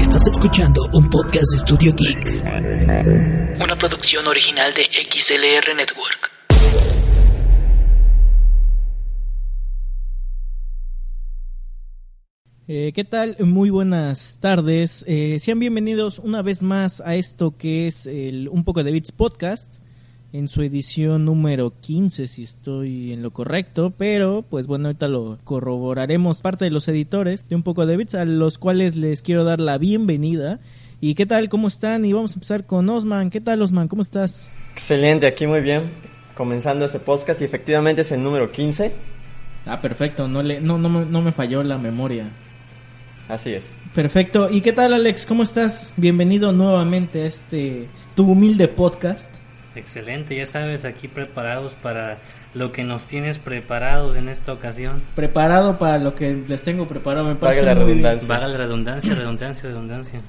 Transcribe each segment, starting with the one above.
Estás escuchando un podcast de Studio Geek. Una producción original de XLR Network. Eh, ¿Qué tal? Muy buenas tardes. Eh, sean bienvenidos una vez más a esto que es el Un poco de Bits podcast en su edición número 15, si estoy en lo correcto, pero pues bueno, ahorita lo corroboraremos parte de los editores de Un poco de Bits, a los cuales les quiero dar la bienvenida. ¿Y qué tal? ¿Cómo están? Y vamos a empezar con Osman. ¿Qué tal, Osman? ¿Cómo estás? Excelente, aquí muy bien. Comenzando este podcast y efectivamente es el número 15. Ah, perfecto, no, le, no, no, no me falló la memoria. Así es. Perfecto. ¿Y qué tal, Alex? ¿Cómo estás? Bienvenido nuevamente a este tu humilde podcast. Excelente, ya sabes, aquí preparados para lo que nos tienes preparados en esta ocasión. Preparado para lo que les tengo preparado. Me parece, Valga la muy, redundancia. Vaga la redundancia, redundancia, redundancia.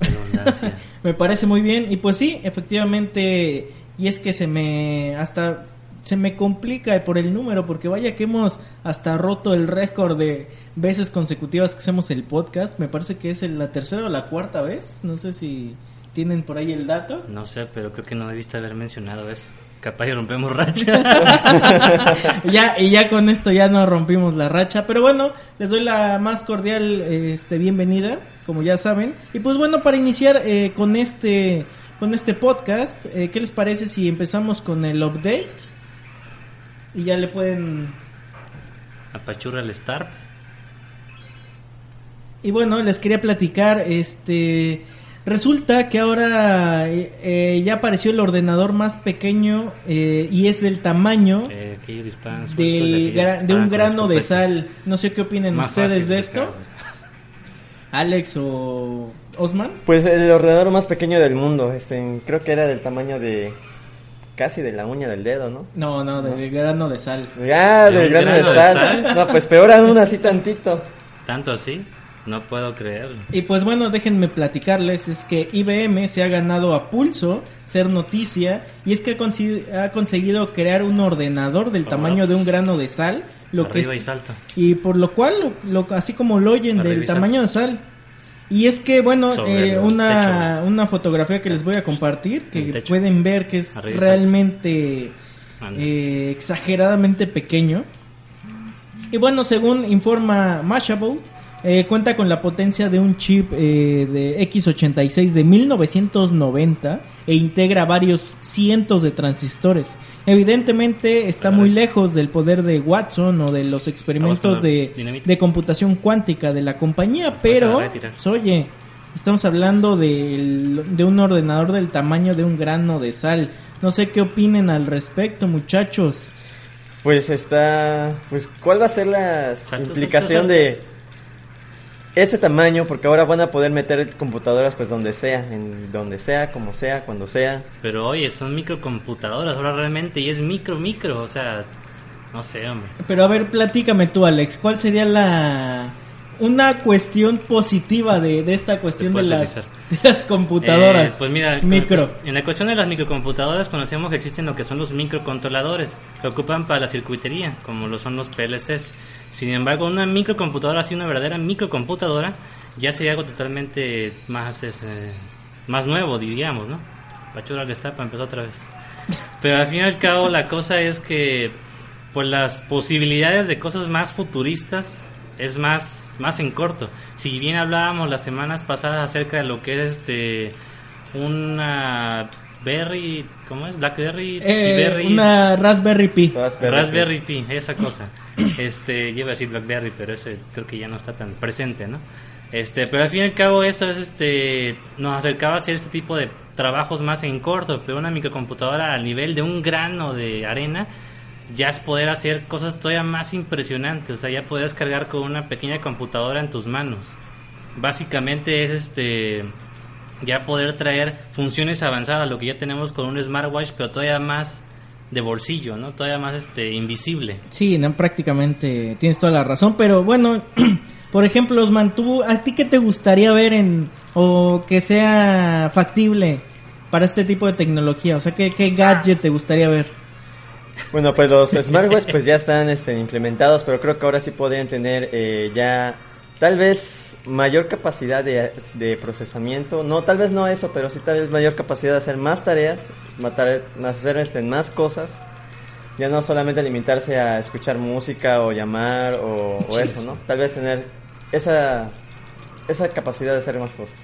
Redundancia. me parece muy bien. Y pues sí, efectivamente. Y es que se me. Hasta. Se me complica por el número, porque vaya que hemos hasta roto el récord de veces consecutivas que hacemos el podcast. Me parece que es el- la tercera o la cuarta vez. No sé si tienen por ahí el dato. No sé, pero creo que no debiste haber mencionado eso. Capaz y rompemos racha. ya y ya con esto ya no rompimos la racha pero bueno les doy la más cordial este bienvenida como ya saben y pues bueno para iniciar eh, con este con este podcast eh, qué les parece si empezamos con el update y ya le pueden Apachurra el Starp. y bueno les quería platicar este resulta que ahora eh, eh, ya apareció el ordenador más pequeño eh, y es del tamaño Eh, sueltos gra- de disparan un grano de sal. No sé qué opinen Más ustedes de de esto. Alex o Osman. Pues el ordenador más pequeño del mundo. Este, creo que era del tamaño de. casi de la uña del dedo, ¿no? No, no, del grano de sal. Ah, ¿De del grano de grano de sal. sal? No, pues peor aún así tantito. ¿Tanto así? No puedo creerlo. Y pues bueno, déjenme platicarles, es que IBM se ha ganado a pulso ser noticia y es que ha, ha conseguido crear un ordenador del tamaño de un grano de sal, lo que es- y y por lo cual, lo, lo- así como lo oyen Arriba del tamaño de sal. Y es que, bueno, eh, una, techo. una fotografía que les voy a compartir, que pueden ver que es Arriba realmente eh, exageradamente pequeño. Y bueno, según informa Mashable, eh, cuenta con la potencia de un chip eh, de X86 de 1990 e integra varios cientos de transistores. Evidentemente está muy lejos del poder de Watson o de los experimentos de, de computación cuántica de la compañía, pero, pues, oye, estamos hablando del- de un ordenador del tamaño de un grano de sal. No sé qué opinen al respecto, muchachos. Pues está. Pues, ¿cuál va a ser la Salto, implicación salto, de ese tamaño? Porque ahora van a poder meter computadoras, pues donde sea, en donde sea, como sea, cuando sea. Pero oye, son microcomputadoras ahora realmente y es micro, micro. O sea, no sé, hombre. Pero a ver, platícame tú, Alex, ¿cuál sería la una cuestión positiva de, de esta cuestión de las, de las computadoras? Eh, pues mira, micro. en la cuestión de las microcomputadoras conocemos que existen lo que son los microcontroladores que ocupan para la circuitería, como lo son los PLCs. Sin embargo, una microcomputadora, así una verdadera microcomputadora, ya sería algo totalmente más este, más nuevo, diríamos, ¿no? Pachura para empezar otra vez. Pero al fin y al cabo la cosa es que pues las posibilidades de cosas más futuristas es más más en corto. Si bien hablábamos las semanas pasadas acerca de lo que es este una Berry, ¿cómo es? Blackberry, Eh, Berry, una Raspberry Pi. Raspberry. Raspberry Pi, esa cosa. Este, yo iba a decir Blackberry, pero ese creo que ya no está tan presente, ¿no? Este, pero al fin y al cabo eso es este nos acercaba a hacer este tipo de trabajos más en corto, pero una microcomputadora al nivel de un grano de arena ya es poder hacer cosas todavía más impresionantes, o sea, ya puedes cargar con una pequeña computadora en tus manos. Básicamente es este ya poder traer funciones avanzadas, lo que ya tenemos con un smartwatch, pero todavía más de bolsillo, ¿no? Todavía más este invisible. Sí, no, prácticamente tienes toda la razón, pero bueno, por ejemplo, Osman, ¿tú, ¿a ti qué te gustaría ver en o que sea factible para este tipo de tecnología? O sea, ¿qué, qué gadget te gustaría ver? Bueno, pues los smartwatches pues ya están este, implementados, pero creo que ahora sí podrían tener eh, ya tal vez mayor capacidad de, procesamiento. No, tal vez no eso, pero sí tal vez mayor capacidad de hacer más tareas, matar, hacer este, más cosas. Ya no solamente limitarse a escuchar música o llamar o, o eso, ¿no? Tal vez tener esa, esa capacidad de hacer más cosas.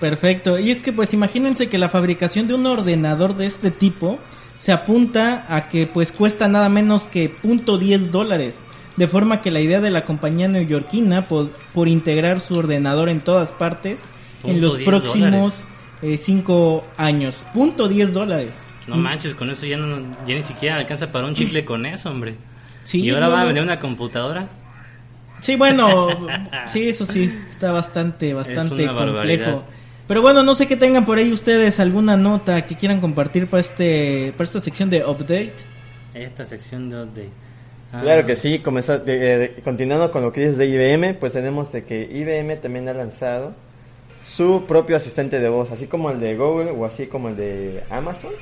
Perfecto. Y es que pues imagínense que la fabricación de un ordenador de este tipo se apunta a que pues cuesta nada menos que .10 dólares. De forma que la idea de la compañía neoyorquina por, por integrar su ordenador en todas partes en los próximos 5 eh, años. Punto 10 dólares. No manches, con eso ya, no, ya ni siquiera alcanza para un chicle con eso, hombre. Sí, ¿Y ahora va a vender una computadora? Sí, bueno, sí, eso sí, está bastante, bastante complejo. Pero bueno, no sé qué tengan por ahí ustedes alguna nota que quieran compartir para este para esta sección de update. Esta sección de update. Ah. Claro que sí, eh, continuando con lo que dices de IBM, pues tenemos de que IBM también ha lanzado su propio asistente de voz, así como el de Google o así como el de Amazon.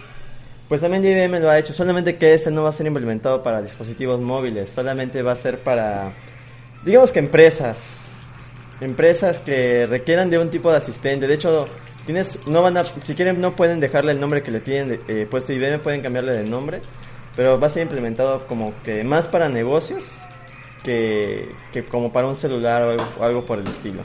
Pues también IBM lo ha hecho, solamente que este no va a ser implementado para dispositivos móviles, solamente va a ser para, digamos que empresas, empresas que requieran de un tipo de asistente. De hecho, tienes, no van a, si quieren, no pueden dejarle el nombre que le tienen eh, puesto IBM, pueden cambiarle de nombre, pero va a ser implementado como que más para negocios que, que como para un celular o algo, por el estilo.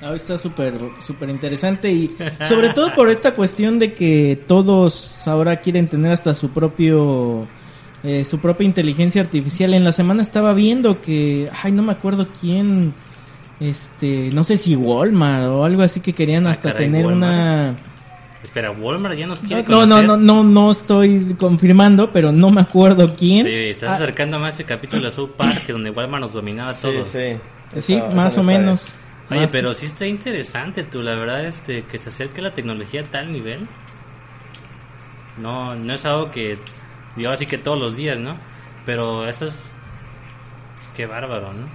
Ah, está súper súper interesante y sobre todo por esta cuestión de que todos ahora quieren tener hasta su propio eh, su propia inteligencia artificial. En la semana estaba viendo que, ay, no me acuerdo quién este, no sé si Walmart o algo así que querían ah, hasta tener una... Espera, Walmart ya nos quiere no, no, no, no, no estoy confirmando, pero no me acuerdo quién. Sí, estás ah. acercando más ese capítulo de South Park, donde Walmart nos dominaba sí, todos. Sí, sí más o menos. Oye, pero sí está interesante tú, la verdad, este, que se acerque la tecnología a tal nivel. No, no es algo que, digo así que todos los días, ¿no? Pero eso es, es que bárbaro, ¿no?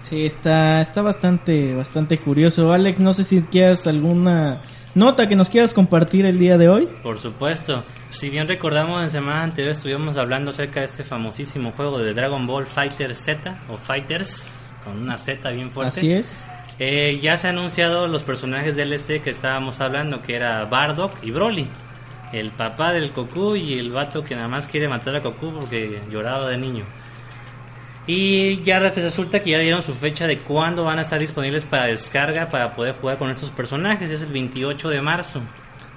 Sí, está, está bastante, bastante curioso. Alex, no sé si quieras alguna nota que nos quieras compartir el día de hoy. Por supuesto. Si bien recordamos en semana anterior estuvimos hablando acerca de este famosísimo juego de Dragon Ball Fighter Z o Fighters con una Z bien fuerte. Así es. Eh, ya se han anunciado los personajes DLC que estábamos hablando, que era Bardock y Broly. El papá del Goku y el vato que nada más quiere matar a Goku porque lloraba de niño. Y ya resulta que ya dieron su fecha de cuándo van a estar disponibles para descarga para poder jugar con estos personajes. Es el 28 de marzo.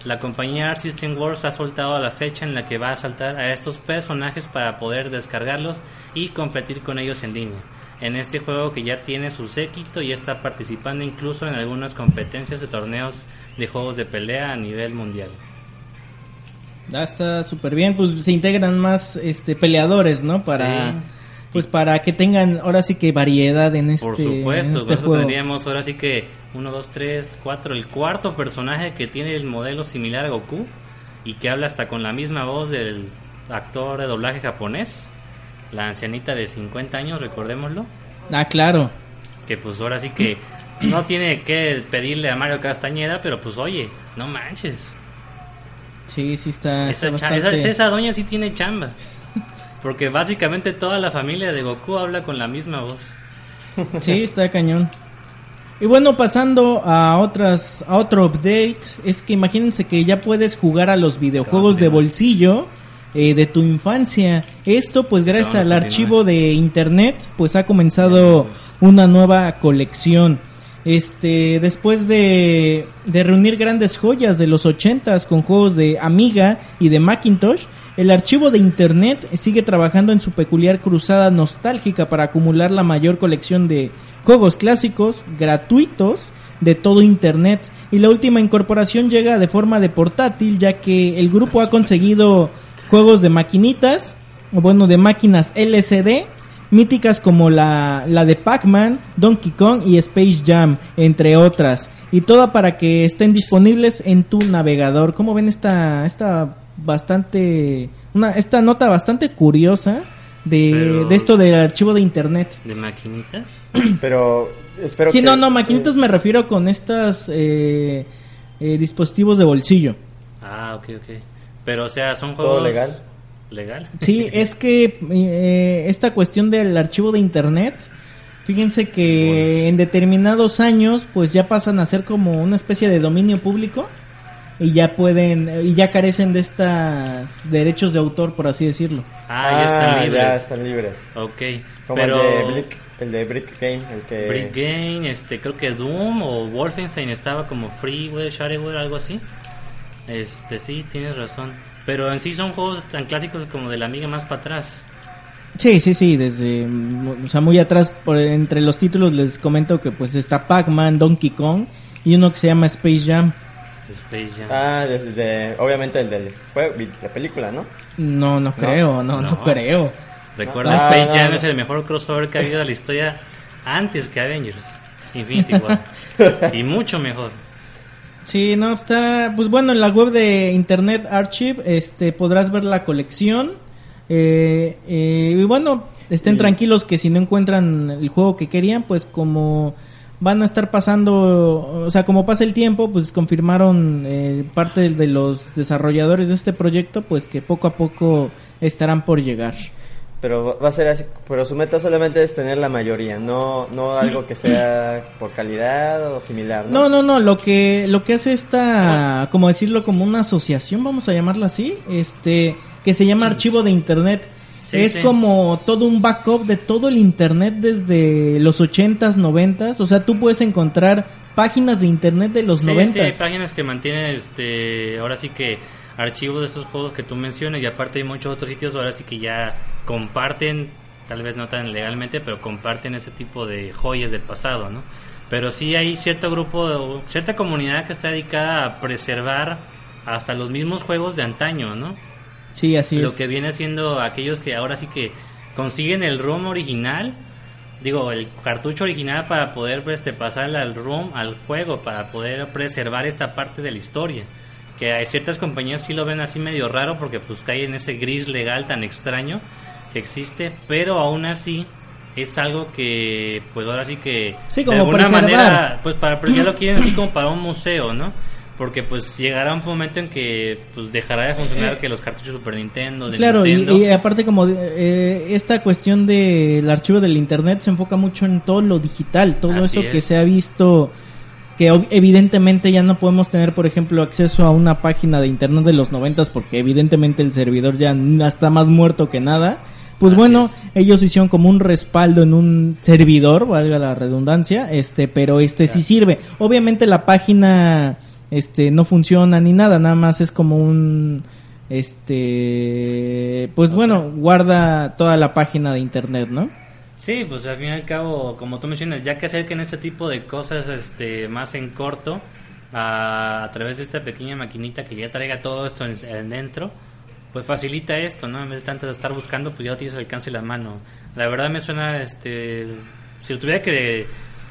La compañía Art System Wars ha soltado la fecha en la que va a saltar a estos personajes para poder descargarlos y competir con ellos en línea. En este juego que ya tiene su séquito y está participando incluso en algunas competencias de torneos de juegos de pelea a nivel mundial. Ya está súper bien, pues se integran más este peleadores, ¿no? Para pues para que tengan ahora sí que variedad en este Por supuesto, este juego. tendríamos ahora sí que 1, 2, 3, 4, el cuarto personaje que tiene el modelo similar a Goku y que habla hasta con la misma voz del actor de doblaje japonés, la ancianita de 50 años, recordémoslo. Ah, claro. Que pues ahora sí que no tiene que pedirle a Mario Castañeda, pero pues oye, no manches. Sí, sí está. Esa, esa doña sí tiene chamba. Porque básicamente toda la familia de Goku habla con la misma voz. Sí, está cañón. Y bueno, pasando a otras a otro update, es que imagínense que ya puedes jugar a los videojuegos de bolsillo eh, de tu infancia. Esto pues gracias al archivo de internet, pues ha comenzado una nueva colección. Este, después de, de reunir grandes joyas de los ochentas con juegos de Amiga y de Macintosh, el archivo de Internet sigue trabajando en su peculiar cruzada nostálgica para acumular la mayor colección de juegos clásicos gratuitos de todo Internet. Y la última incorporación llega de forma de portátil, ya que el grupo ha conseguido juegos de maquinitas, o bueno, de máquinas LCD, míticas como la, la de Pac-Man, Donkey Kong y Space Jam, entre otras. Y toda para que estén disponibles en tu navegador. ¿Cómo ven esta, esta bastante, una, esta nota bastante curiosa de, de esto del archivo de internet? ¿De maquinitas? Pero espero Sí, que- no, no, maquinitas me refiero con estas eh, eh, dispositivos de bolsillo. Ah, ok, ok. Pero, o sea, son Todo juegos... legal. ¿Legal? Sí, es que eh, esta cuestión del archivo de internet, fíjense que en determinados años pues ya pasan a ser como una especie de dominio público y ya pueden y ya carecen de estos derechos de autor, por así decirlo. Ah, ya están libres. ya están libres. Ok. Como pero... el de Brick, el de Brick Game, el que... Brick Game, este, creo que Doom o Wolfenstein estaba como freeware, shareware, algo así. Este, sí, tienes razón. Pero en sí son juegos tan clásicos como de la amiga más para atrás. Sí, sí, sí, desde o sea, muy atrás por entre los títulos les comento que pues está Pac-Man, Donkey Kong y uno que se llama Space Jam. Space Jam. Ah, de, de- obviamente el del juego, la película, ¿no? No, no creo, no, no, No. creo. Recuerda, no, Space no, Jam no. es el mejor crossover que ha habido en la historia antes que Avengers. Infinity War. y mucho mejor. Sí, no, está, pues bueno, en la web de Internet Archive este, podrás ver la colección. Eh, eh, y bueno, estén Y- tranquilos que si no encuentran el juego que querían, pues como van a estar pasando, o sea, como pasa el tiempo, pues confirmaron eh, parte de los desarrolladores de este proyecto, pues que poco a poco estarán por llegar. Pero va a ser así, pero su meta solamente es tener la mayoría, no no algo que sea por calidad o similar, No, ¿no? no, no, lo que lo que hace esta, como decirlo, como una asociación, vamos a llamarla así, este, que se llama Archivo de Internet. Sí, es sí. como todo un backup de todo el Internet desde los 80s, 90s, o sea, tú puedes encontrar páginas de Internet de los Sí, sí, 90s. hay páginas que mantienen, este, ahora sí que archivos de esos juegos que tú mencionas y aparte hay muchos otros sitios ahora sí que ya comparten, tal vez no tan legalmente, pero comparten ese tipo de joyas del pasado, ¿no? Pero sí hay cierto grupo, cierta comunidad que está dedicada a preservar hasta los mismos juegos de antaño, ¿no? Sí, así lo es. que viene siendo aquellos que ahora sí que consiguen el ROM original, digo, el cartucho original para poder este, pasarle al ROM al juego, para poder preservar esta parte de la historia. Que hay ciertas compañías sí lo ven así medio raro porque pues cae en ese gris legal tan extraño que existe, pero aún así es algo que pues ahora sí que Sí, de como alguna preservar. manera pues para pero ya lo quieren así como para un museo, ¿no? Porque pues llegará un momento en que pues dejará de funcionar que los cartuchos Super Nintendo, de Eh, Claro, y, Nintendo. y aparte como eh, esta cuestión del archivo del internet se enfoca mucho en todo lo digital, todo Así eso que se ha visto que evidentemente ya no podemos tener, por ejemplo, acceso a una página de internet de los noventas porque evidentemente el servidor ya está más muerto que nada. Pues Así bueno, es. ellos hicieron como un respaldo en un servidor, valga la redundancia, este, pero este sí sirve. Obviamente la página este no funciona ni nada, nada más es como un este pues bueno, guarda toda la página de internet, ¿no? Sí, pues al fin y al cabo, como tú mencionas, ya que acerquen este tipo de cosas este más en corto, a, a través de esta pequeña maquinita que ya traiga todo esto en, en dentro, pues facilita esto, ¿no? En vez de tanto de estar buscando, pues ya tienes al alcance la mano. La verdad me suena, este, si lo tuviera que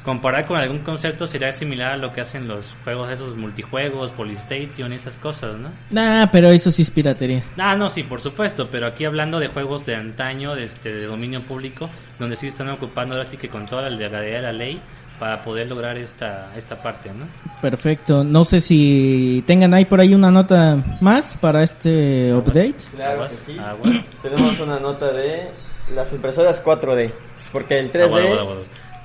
comparar con algún concepto, sería similar a lo que hacen los juegos esos multijuegos, Polystation y esas cosas, ¿no? Nah, pero eso sí es piratería. Ah, no, sí, por supuesto, pero aquí hablando de juegos de antaño, de, este, de dominio público, donde sí están ocupando ahora sí que con toda la legalidad de la ley para poder lograr esta, esta parte, ¿no? Perfecto. No sé si tengan ahí por ahí una nota más para este update. Claro Aguas, que sí. aguas. Tenemos una nota de las impresoras 4D, porque el 3D Agua, agua, agua.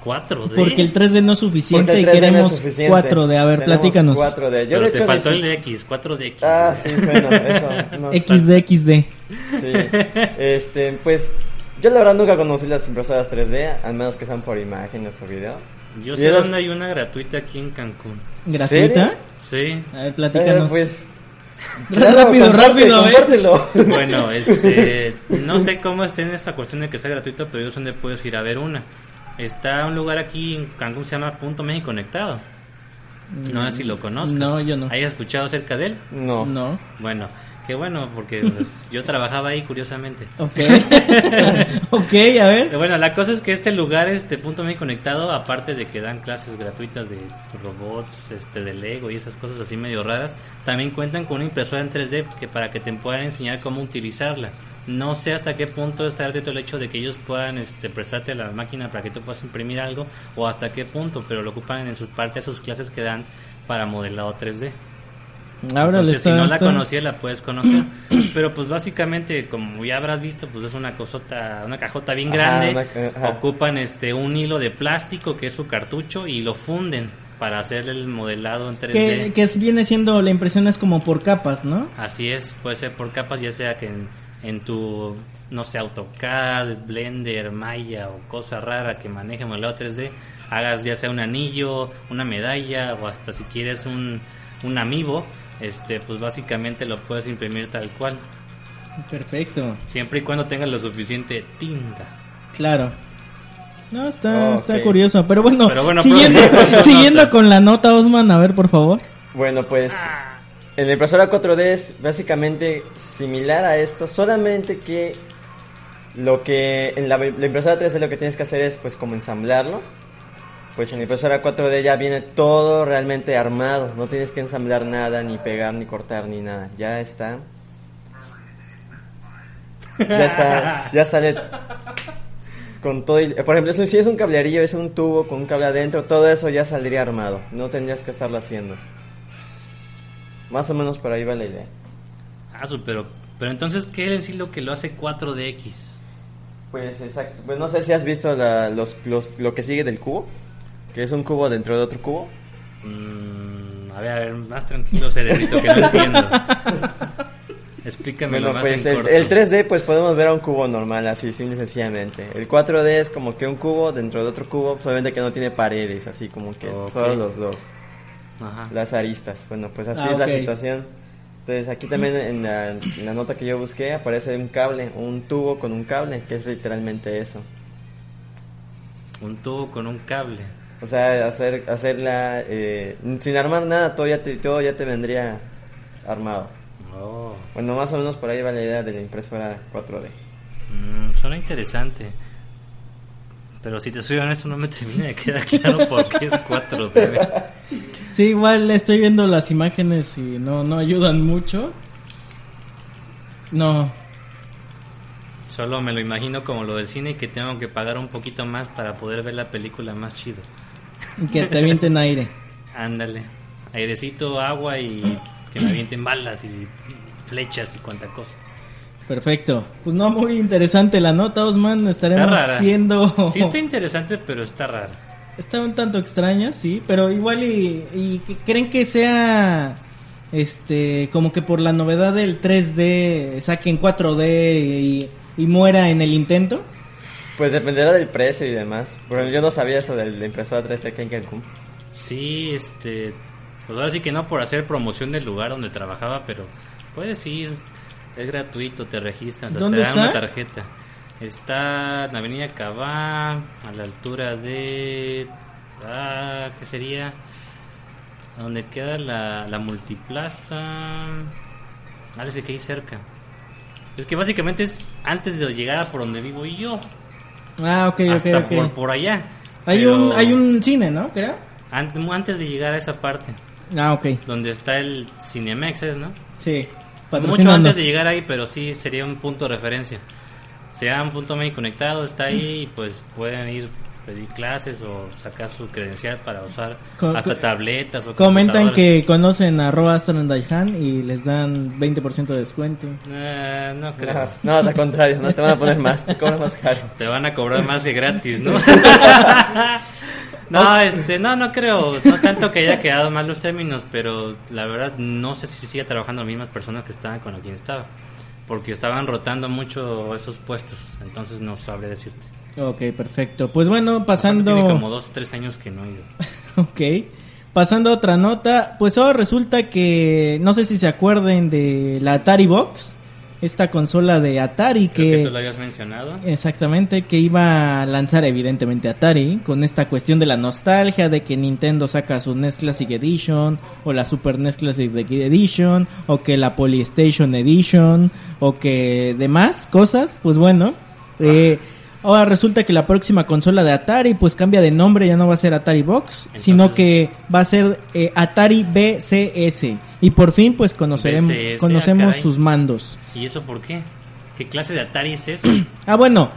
4D. Porque el 3D no es suficiente y 3D no es queremos suficiente. 4D. A ver, Tenemos platícanos. 4D. Yo Pero de te hecho faltó el de X, 4DX. Ah, sí, bueno, eso. no- XD, XD. Sí. Este, pues yo la verdad nunca conocí las impresoras 3D, al menos que sean por imágenes o video. Yo sé dónde hay una gratuita aquí en Cancún. ¿Gratuita? Sí. A ver, Eh, platícanos. pues rápido, comparte, rápido, a ver. compártelo. Bueno, este, no sé cómo esté en esa cuestión de que sea gratuito, pero yo sé dónde puedes ir a ver una. Está un lugar aquí en Cancún se llama Punto México Conectado. No sé si lo conozcas. No, yo no. ¿Hayas escuchado acerca de él? No. No. Bueno, qué bueno, porque pues, yo trabajaba ahí curiosamente. Ok. ok, a ver. Bueno, la cosa es que este lugar, este Punto México Conectado, aparte de que dan clases gratuitas de robots, este de Lego y esas cosas así medio raras, también cuentan con una impresora en 3D que para que te puedan enseñar cómo utilizarla. No sé hasta qué punto está el hecho de que ellos puedan este, prestarte la máquina para que tú puedas imprimir algo o hasta qué punto, pero lo ocupan en sus parte sus clases que dan para modelado 3D. Ahora Entonces, si no la conocías, la puedes conocer. Pero pues básicamente, como ya habrás visto, pues es una cosota, una cajota bien grande. Ocupan este un hilo de plástico que es su cartucho y lo funden para hacer el modelado en 3D. Que, que viene siendo la impresión es como por capas, ¿no? Así es, puede ser por capas, ya sea que en en tu, no sé, AutoCAD, Blender, Maya o cosa rara que maneje modelado 3D, hagas ya sea un anillo, una medalla o hasta si quieres un, un amiibo, este, pues básicamente lo puedes imprimir tal cual. Perfecto. Siempre y cuando tengas lo suficiente tinta. Claro. No, está, está curioso. Pero bueno, bueno siguiendo, siguiendo con la nota, Osman, a ver, por favor. Bueno, pues en la impresora 4D es básicamente similar a esto, solamente que lo que en la, impresora 3D lo que tienes que hacer es pues como ensamblarlo. Pues en la impresora 4D ya viene todo realmente armado, no tienes que ensamblar nada, ni pegar, ni cortar, ni nada, ya está. Ya está, ya sale con todo. por ejemplo, si es un cablerillo, es un tubo con un cable adentro, todo eso ya saldría armado, no tendrías que estarlo haciendo. Más o menos por ahí va la idea. Ah, pero, pero entonces, ¿qué es lo que lo hace 4DX? Pues exacto, pues no sé si has visto los, lo que sigue del cubo, que es un cubo dentro de otro cubo. Mm, a ver, a ver, más tranquilo, cerebrito, que no entiendo. Explícame lo más pues el, el, 3D pues podemos ver a un cubo normal, así, simple y sencillamente. El 4D es como que un cubo dentro de otro cubo, solamente que no tiene paredes, así como que solo los dos las aristas. Bueno, pues así ah, es la situación. Entonces aquí también en la, nota que yo busqué aparece un cable, un tubo con un cable, que es literalmente eso. Un tubo con un cable. O sea, hacer hacerla eh, sin armar nada, todo ya te, todo ya te vendría armado. Oh. Bueno, más o menos por ahí va la idea de la impresora 4D. Mm, suena interesante. Pero si te soy honesto, no me termina de quedar claro por qué es 4D. Sí, igual estoy viendo las imágenes y no, no ayudan mucho. No. Solo me lo imagino como lo del cine y que tengo que pagar un poquito más para poder ver la película más chido. Que te avienten aire. Ándale. Airecito, agua y que me avienten balas y flechas y cuanta cosa. Perfecto. Pues no, muy interesante la nota, Osman. Estaremos viendo. Sí, está interesante, pero está rara. Está un tanto extraña, sí, pero igual y, y creen que sea este como que por la novedad del 3D saquen 4D y, muera en el intento. Pues dependerá del precio y demás. Bueno, yo no sabía eso de la impresora 3D aquí en Cancún. Sí, este, pues ahora sí que no por hacer promoción del lugar donde trabajaba, pero puedes ir es gratuito, te registras, te dan una tarjeta. Está en Avenida Cabá, a la altura de. Ah, ¿Qué sería? Donde queda la, la multiplaza. Ah, que hay cerca. Es que básicamente es antes de llegar a por donde vivo y yo. Ah, ok, Hasta ok, Por, por allá. Hay, un, hay un cine, ¿no? Creo. Antes de llegar a esa parte. Ah, ok. Donde está el Cinemex, ¿no? Sí. Mucho antes de llegar ahí, pero sí sería un punto de referencia. Sea un punto medio conectado, está ahí y pues pueden ir pedir clases o sacar su credencial para usar hasta tabletas o Comentan que conocen a Roa y les dan 20% de descuento. Eh, no creo. No, al contrario, no te van a poner más, te cobran más caro. Te van a cobrar más que gratis, ¿no? No, este, no, no creo, no tanto que haya quedado mal los términos, pero la verdad no sé si sigue trabajando las mismas personas que estaban con quien estaba, porque estaban rotando mucho esos puestos, entonces no sabré decirte. Ok, perfecto. Pues bueno, pasando... tiene como dos tres años que no he ido. ok. Pasando a otra nota, pues ahora resulta que, no sé si se acuerden de la Atari Box, esta consola de Atari que, que tú lo habías mencionado. Exactamente, que iba a lanzar evidentemente Atari con esta cuestión de la nostalgia de que Nintendo saca su NES Classic Edition o la Super NES Classic Edition o que la Polystation Edition o que demás cosas, pues bueno, eh, Ahora resulta que la próxima consola de Atari pues cambia de nombre, ya no va a ser Atari Box, sino que va a ser eh, Atari BCS. Y por fin pues conoceremos, BCS, conocemos ah, sus mandos. ¿Y eso por qué? ¿Qué clase de Atari es ese? ah, bueno,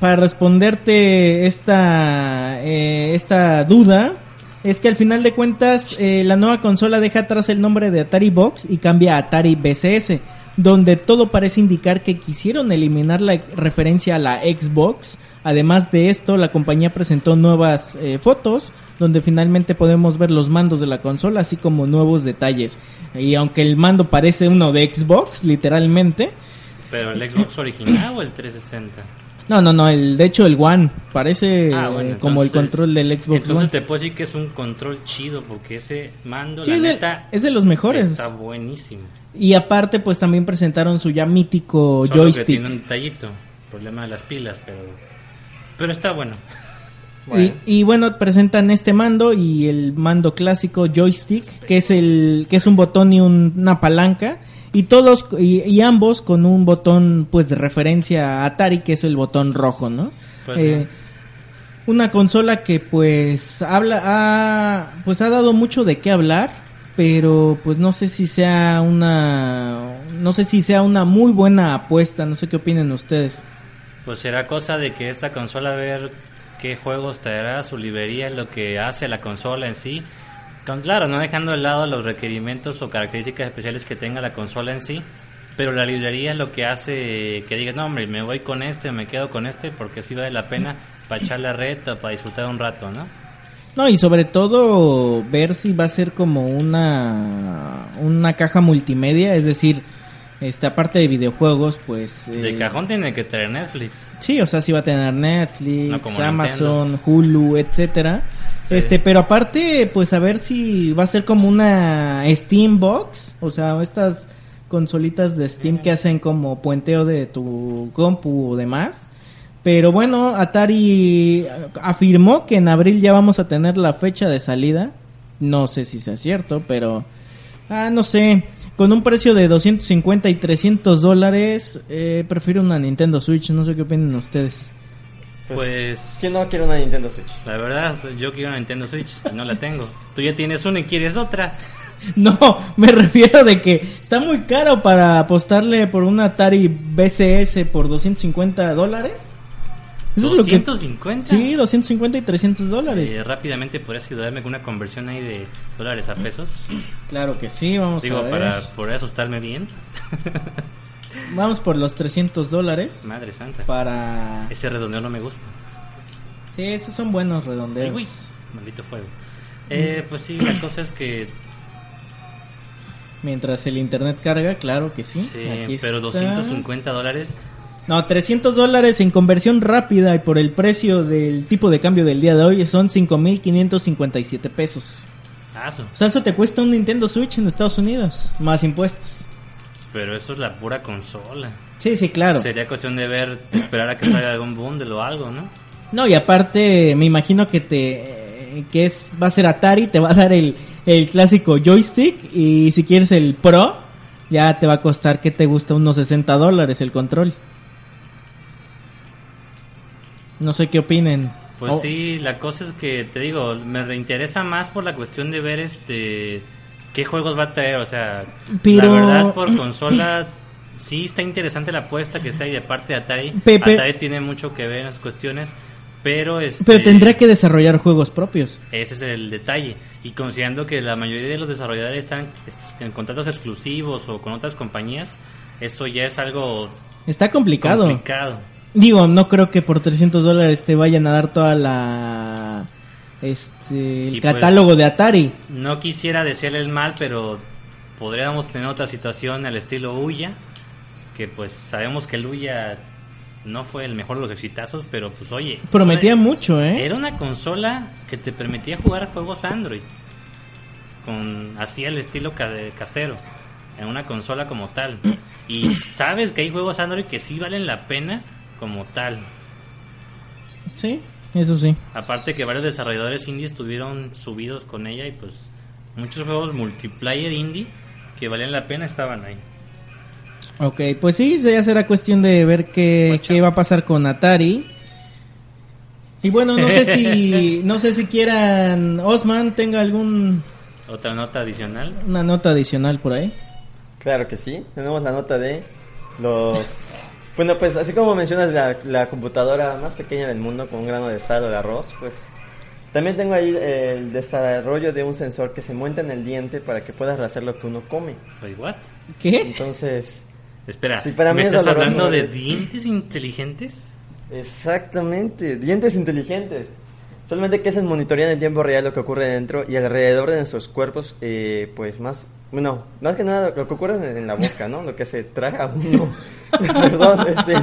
para responderte esta, eh, esta duda, es que al final de cuentas eh, la nueva consola deja atrás el nombre de Atari Box y cambia a Atari BCS donde todo parece indicar que quisieron eliminar la referencia a la Xbox. Además de esto, la compañía presentó nuevas eh, fotos donde finalmente podemos ver los mandos de la consola, así como nuevos detalles. Y aunque el mando parece uno de Xbox, literalmente. ¿Pero el Xbox original o el 360? No, no, no, el, de hecho el One parece Ah, bueno, eh, como el control del Xbox Entonces One. te puedo decir que es un control chido porque ese mando, Sí, la es de, neta, es de los mejores. está buenísimo. Y aparte, pues también presentaron su ya mítico Solo que joystick. tiene un detallito, problema de las pilas, pero pero está bueno. Bueno. Y, y bueno, presentan este mando y el mando clásico joystick, que es el que es un botón y un- una palanca y todos y, y ambos con un botón pues de referencia a Atari, que es el botón rojo, ¿no? Pues Eh. Una consola que pues habla ha, pues ha dado mucho de qué hablar, pero pues no sé si sea una no sé si sea una muy buena apuesta, no sé qué opinen ustedes. Pues será cosa de que esta consola a ver qué juegos traerá su librería, lo que hace la consola en sí. Claro, no dejando de lado los requerimientos o características especiales que tenga la consola en sí, pero la librería es lo que hace que digas, no hombre, me voy con este, me quedo con este, porque sí vale la pena para echar la reta, para disfrutar un rato, ¿no? No, y sobre todo ver si va a ser como una una caja multimedia, es decir, este aparte de videojuegos, pues De eh, cajón tiene que traer Netflix. Sí, o sea, sí va a tener Netflix, No Amazon, Hulu, etcétera. Sí. Este, pero aparte, pues a ver si va a ser como una Steam Box, o sea, estas consolitas de Steam que hacen como puenteo de tu compu o demás. Pero bueno, Atari afirmó que en abril ya vamos a tener la fecha de salida. No sé si sea cierto, pero... Ah, no sé. Con un precio de 250 y 300 dólares, eh, prefiero una Nintendo Switch. No sé qué opinan ustedes. Pues, ¿Quién no quiere una Nintendo Switch? la verdad, yo quiero una Nintendo Switch, y no la tengo. Tú ya tienes una y quieres otra. No, me refiero de que está muy caro para apostarle por una Atari BCS por 250 dólares. Eso es lo que- 250. Sí, 250 y 300 dólares. Eh, rápidamente podrías ayudarme con una conversión ahí de dólares a pesos. Claro que sí, vamos Digo, a ver. para poder asustarme bien. Vamos por los 300 dólares Madre santa. para... Ese redondeo no me gusta. Sí, esos son buenos Ay, redondeos. uy, maldito fuego. Eh, pues sí, la cosa es que Mientras el internet carga, claro que sí. sí, Aquí pero está. 250 dólares. No, 300 dólares en conversión rápida y por el precio del tipo de cambio del día de hoy son 5.557 pesos. Su- O sea, eso te cuesta un Nintendo Switch en Estados Unidos, más impuestos. pero eso es la pura consola. Sí, sí, claro. Sería cuestión de ver, de esperar a que salga algún bundle o algo, ¿no? No, y aparte me imagino que te eh, que es va a ser Atari, te va a dar el, el clásico joystick y si quieres el Pro ya te va a costar que te gusta unos 60 dólares el control. No sé qué opinen. Pues Oh, sí, la cosa es que te digo, me reinteresa más por la cuestión de ver este qué juegos va a traer, o sea, Pero- la verdad por consola sí está interesante la apuesta que sea y de parte de Atari, Pepe- Atari tiene mucho que ver en las cuestiones, pero este Pero tendrá que desarrollar juegos propios. ese es el detalle y considerando que la mayoría de los desarrolladores están est- en contratos exclusivos o con otras compañías, eso ya es algo Está complicado. complicado. Digo, no creo que por 300 dólares te vayan a dar toda la este el Y pues- catálogo de Atari. No quisiera decirle el mal, pero podríamos tener otra situación al estilo Uya, que pues sabemos que el Uya no fue el mejor de los exitazos, pero pues oye, Prometía era- mucho, ¿eh? Era una consola que te permitía jugar juegos Android, con así el estilo ca- casero, en una consola como tal. Y sabes que hay juegos Android que sí valen la pena como tal. Sí, eso sí. Aparte que varios desarrolladores indie estuvieron subidos con ella y pues muchos juegos multiplayer indie que valían la pena estaban ahí. Ok, pues sí, ya será cuestión de ver qué, qué va a pasar con Atari. Y bueno, no sé si no sé si quieran Osman tenga algún otra nota adicional. Una nota adicional por ahí. Claro que sí. Tenemos la nota de los bueno, pues así como mencionas la, la, computadora más pequeña del mundo con un grano de sal o de arroz, pues también tengo ahí el desarrollo de un sensor que se monta en el diente para que puedas hacer lo que uno come. Soy what? ¿Qué? Entonces, espera, ¿me estás hablando de dientes inteligentes? Exactamente, dientes inteligentes. Solamente que se monitorean en tiempo real lo que ocurre dentro y alrededor de nuestros cuerpos, eh, pues más, bueno, más que nada lo que ocurre en, la boca, ¿no? Lo que se traga uno. Perdón, este,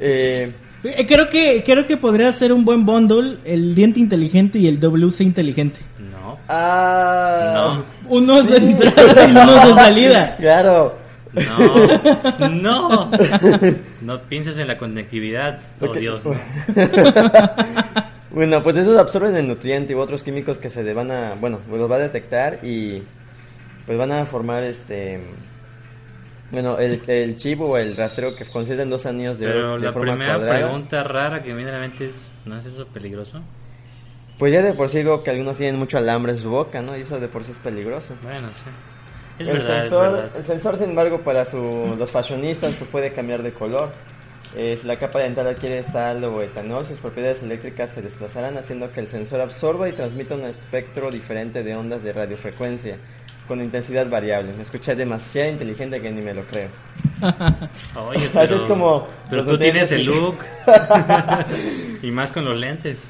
eh, eh, creo que creo que podría ser un buen bundle el diente inteligente y el WC inteligente. No. Ah. No. Uno de entrada y uno de salida. Claro. No. No. No pienses en la conectividad. Oh Dios. No. Bueno, pues esos absorben el nutriente u otros químicos que se van a, bueno, pues los va a detectar y pues van a formar este bueno, el, el chip o el rastreo que consiste en dos anillos de, Pero de la forma primera cuadrada. pregunta rara que viene a la mente es, ¿no es eso peligroso? Pues ya de por sí digo que algunos tienen mucho alambre en su boca, ¿no? Y eso de por sí es peligroso. Bueno, sí. Es el, verdad, sensor, es verdad. el sensor, sin embargo, para su, los fashionistas pues puede cambiar de color. Eh, si la capa dental adquiere sal o etanol, sus propiedades eléctricas se desplazarán haciendo que el sensor absorba y transmita un espectro diferente de ondas de radiofrecuencia con intensidad variable. Me escuché demasiado inteligente que ni me lo creo. Oye, Así pero, es como pero tú tienes dientes el y- look. y más con los lentes.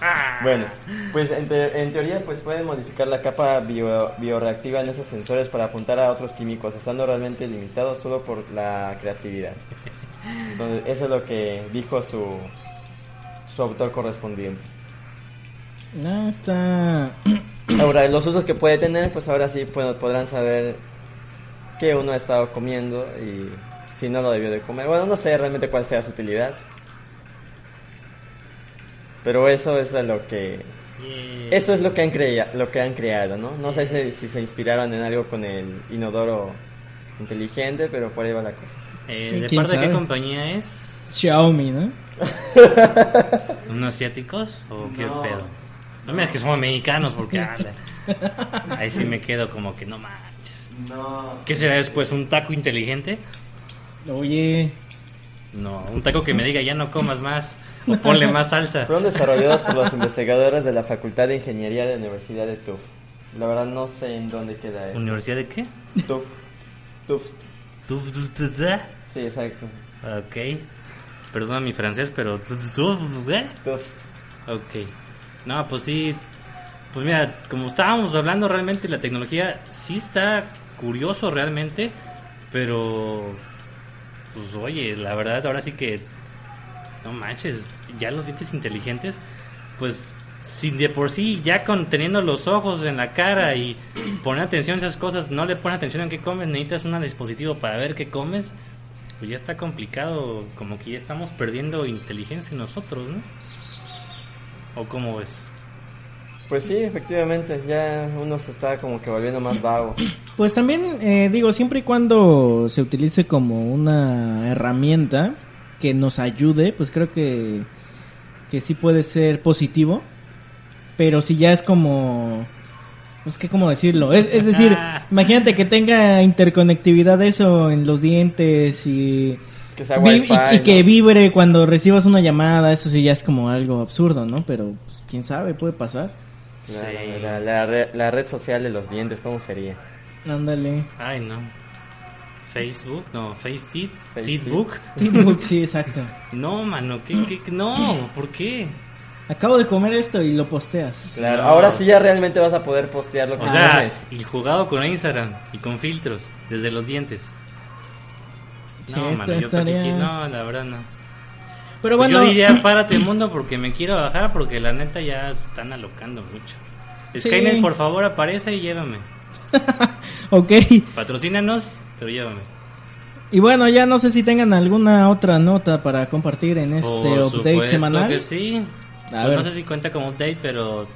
Ah. Bueno, pues en, te- en teoría pues pueden modificar la capa bio- bioreactiva en esos sensores para apuntar a otros químicos, estando realmente limitados solo por la creatividad. Entonces, eso es lo que dijo su, su autor correspondiente. No, está... Ahora, los usos que puede tener, pues ahora sí pues, podrán saber qué uno ha estado comiendo y si no lo debió de comer. Bueno, no sé realmente cuál sea su utilidad. Pero eso es lo que Yeah. Eso es lo que han, crea lo que han creado, ¿no? No sé si, si se inspiraron en algo con el inodoro inteligente, pero por ahí va la cosa. Eh, ¿Quién ¿De parte de qué compañía es? Xiaomi, ¿no? ¿Unos asiáticos o qué No. pedo? No me digas que somos mexicanos porque ala, ahí sí me quedo como que no manches. No. ¿Qué será después? ¿Un taco inteligente? Oye, No, un taco que me diga ya no comas más o ponle más salsa. Fueron desarrollados por los investigadores de la Facultad de Ingeniería de la Universidad de Tufts. La verdad no sé en dónde queda eso. ¿Universidad de qué? Tufts. Tufts. Tu- tu- tu- tu- Sí, exacto. Ok. Perdona mi francés, pero... tu- tu- tu- ¿eh? Tufts. Ok. No, pues sí. Pues mira, como estábamos hablando, realmente la tecnología sí está curioso realmente, pero pues oye, la verdad ahora sí que no manches, ya los dientes inteligentes, pues si de por sí ya con teniendo los ojos en la cara y poner atención a esas cosas, no le pones atención en qué comes, necesitas un dispositivo para ver qué comes, pues ya está complicado, como que ya estamos perdiendo inteligencia nosotros, ¿no? ¿O cómo ves? Pues sí, efectivamente, ya uno se está como que volviendo más vago. Pues también eh, digo, siempre y cuando se utilice como una herramienta que nos ayude, pues creo que, que sí puede ser positivo. Pero si ya es como... Es que, ¿cómo decirlo? Es, es decir, imagínate que tenga interconectividad eso en los dientes y... Que sea vi- wifi, y, y que ¿no? vibre cuando recibas una llamada, eso sí ya es como algo absurdo, ¿no? Pero, pues, quién sabe, puede pasar. La, la- la re- la red social de los dientes, ¿cómo sería? Ándale. Ay, no. Facebook, no, FaceTit. Titbook. Titbook, sí, exacto. No, mano, ¿qué, qué, qué? no, ¿por qué? Acabo de comer esto y lo posteas. Claro, No. ahora sí ya realmente vas a poder postear lo que O sea, comes. y jugado con Instagram y con filtros desde los dientes. Sí, No, esto mano, yo estaría- quiero- no, la verdad no. Pero Pues bueno, Yo diría, párate mundo porque me quiero bajar porque la neta ya están alocando mucho. Sí. Skynet, por favor, aparece y llévame. ok. Patrocínanos, pero llévame. Y bueno, ya no sé si tengan alguna otra nota para compartir en este update semanal. Que sí. Pues no sé si cuenta como update, pero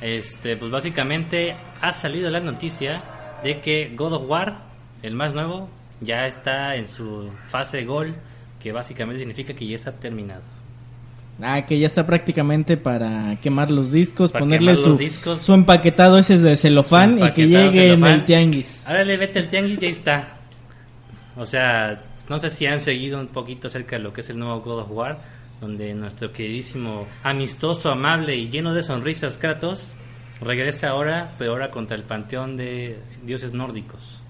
este, pues básicamente ha salido la noticia de que God of War, el más nuevo, ya está en su fase gol, que básicamente significa que ya está terminado. Ah, que ya está prácticamente para quemar los discos, ponerle su, su empaquetado ese de celofán y que llegue en el tianguis. Ahora le vete el tianguis, ya está. O sea, no sé si han seguido un poquito acerca de lo que es el nuevo God of War, donde nuestro queridísimo, amistoso, amable y lleno de sonrisas Kratos regresa ahora, pero ahora contra el panteón de dioses nórdicos.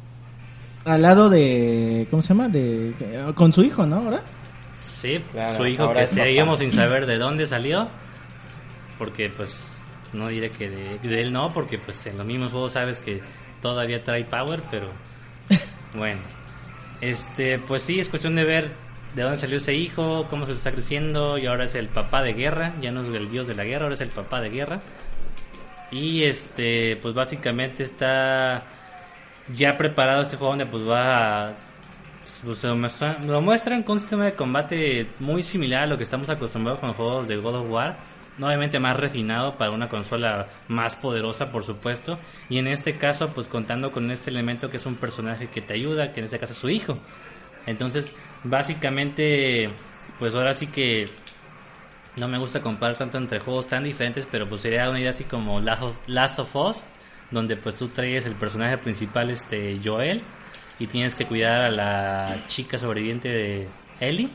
Al lado de, ¿cómo se llama? De, con su hijo, ¿no? Ahora. Sí, su hijo que seguimos sin saber de dónde salió, porque pues no diré que de, él no, porque pues en los mismos juegos sabes que todavía trae power, pero bueno. Este, pues sí, es cuestión de ver de dónde salió ese hijo, cómo se está creciendo y ahora es el papá de guerra, ya no es el dios de la guerra, ahora es el papá de guerra. Y este, pues básicamente está ya preparado este juego donde pues va a pues, lo, muestran, lo muestran con un sistema de combate muy similar a lo que estamos acostumbrados con los juegos de God of War. Obviamente más refinado para una consola más poderosa, por supuesto. Y en este caso, pues contando con este elemento que es un personaje que te ayuda, que en este caso es su hijo. Entonces, básicamente, pues ahora sí que no me gusta comparar tanto entre juegos tan diferentes, pero pues sería una idea así como Last of Us, donde pues tú traes el personaje principal, este Joel, y tienes que cuidar a la chica sobreviviente de Ellie.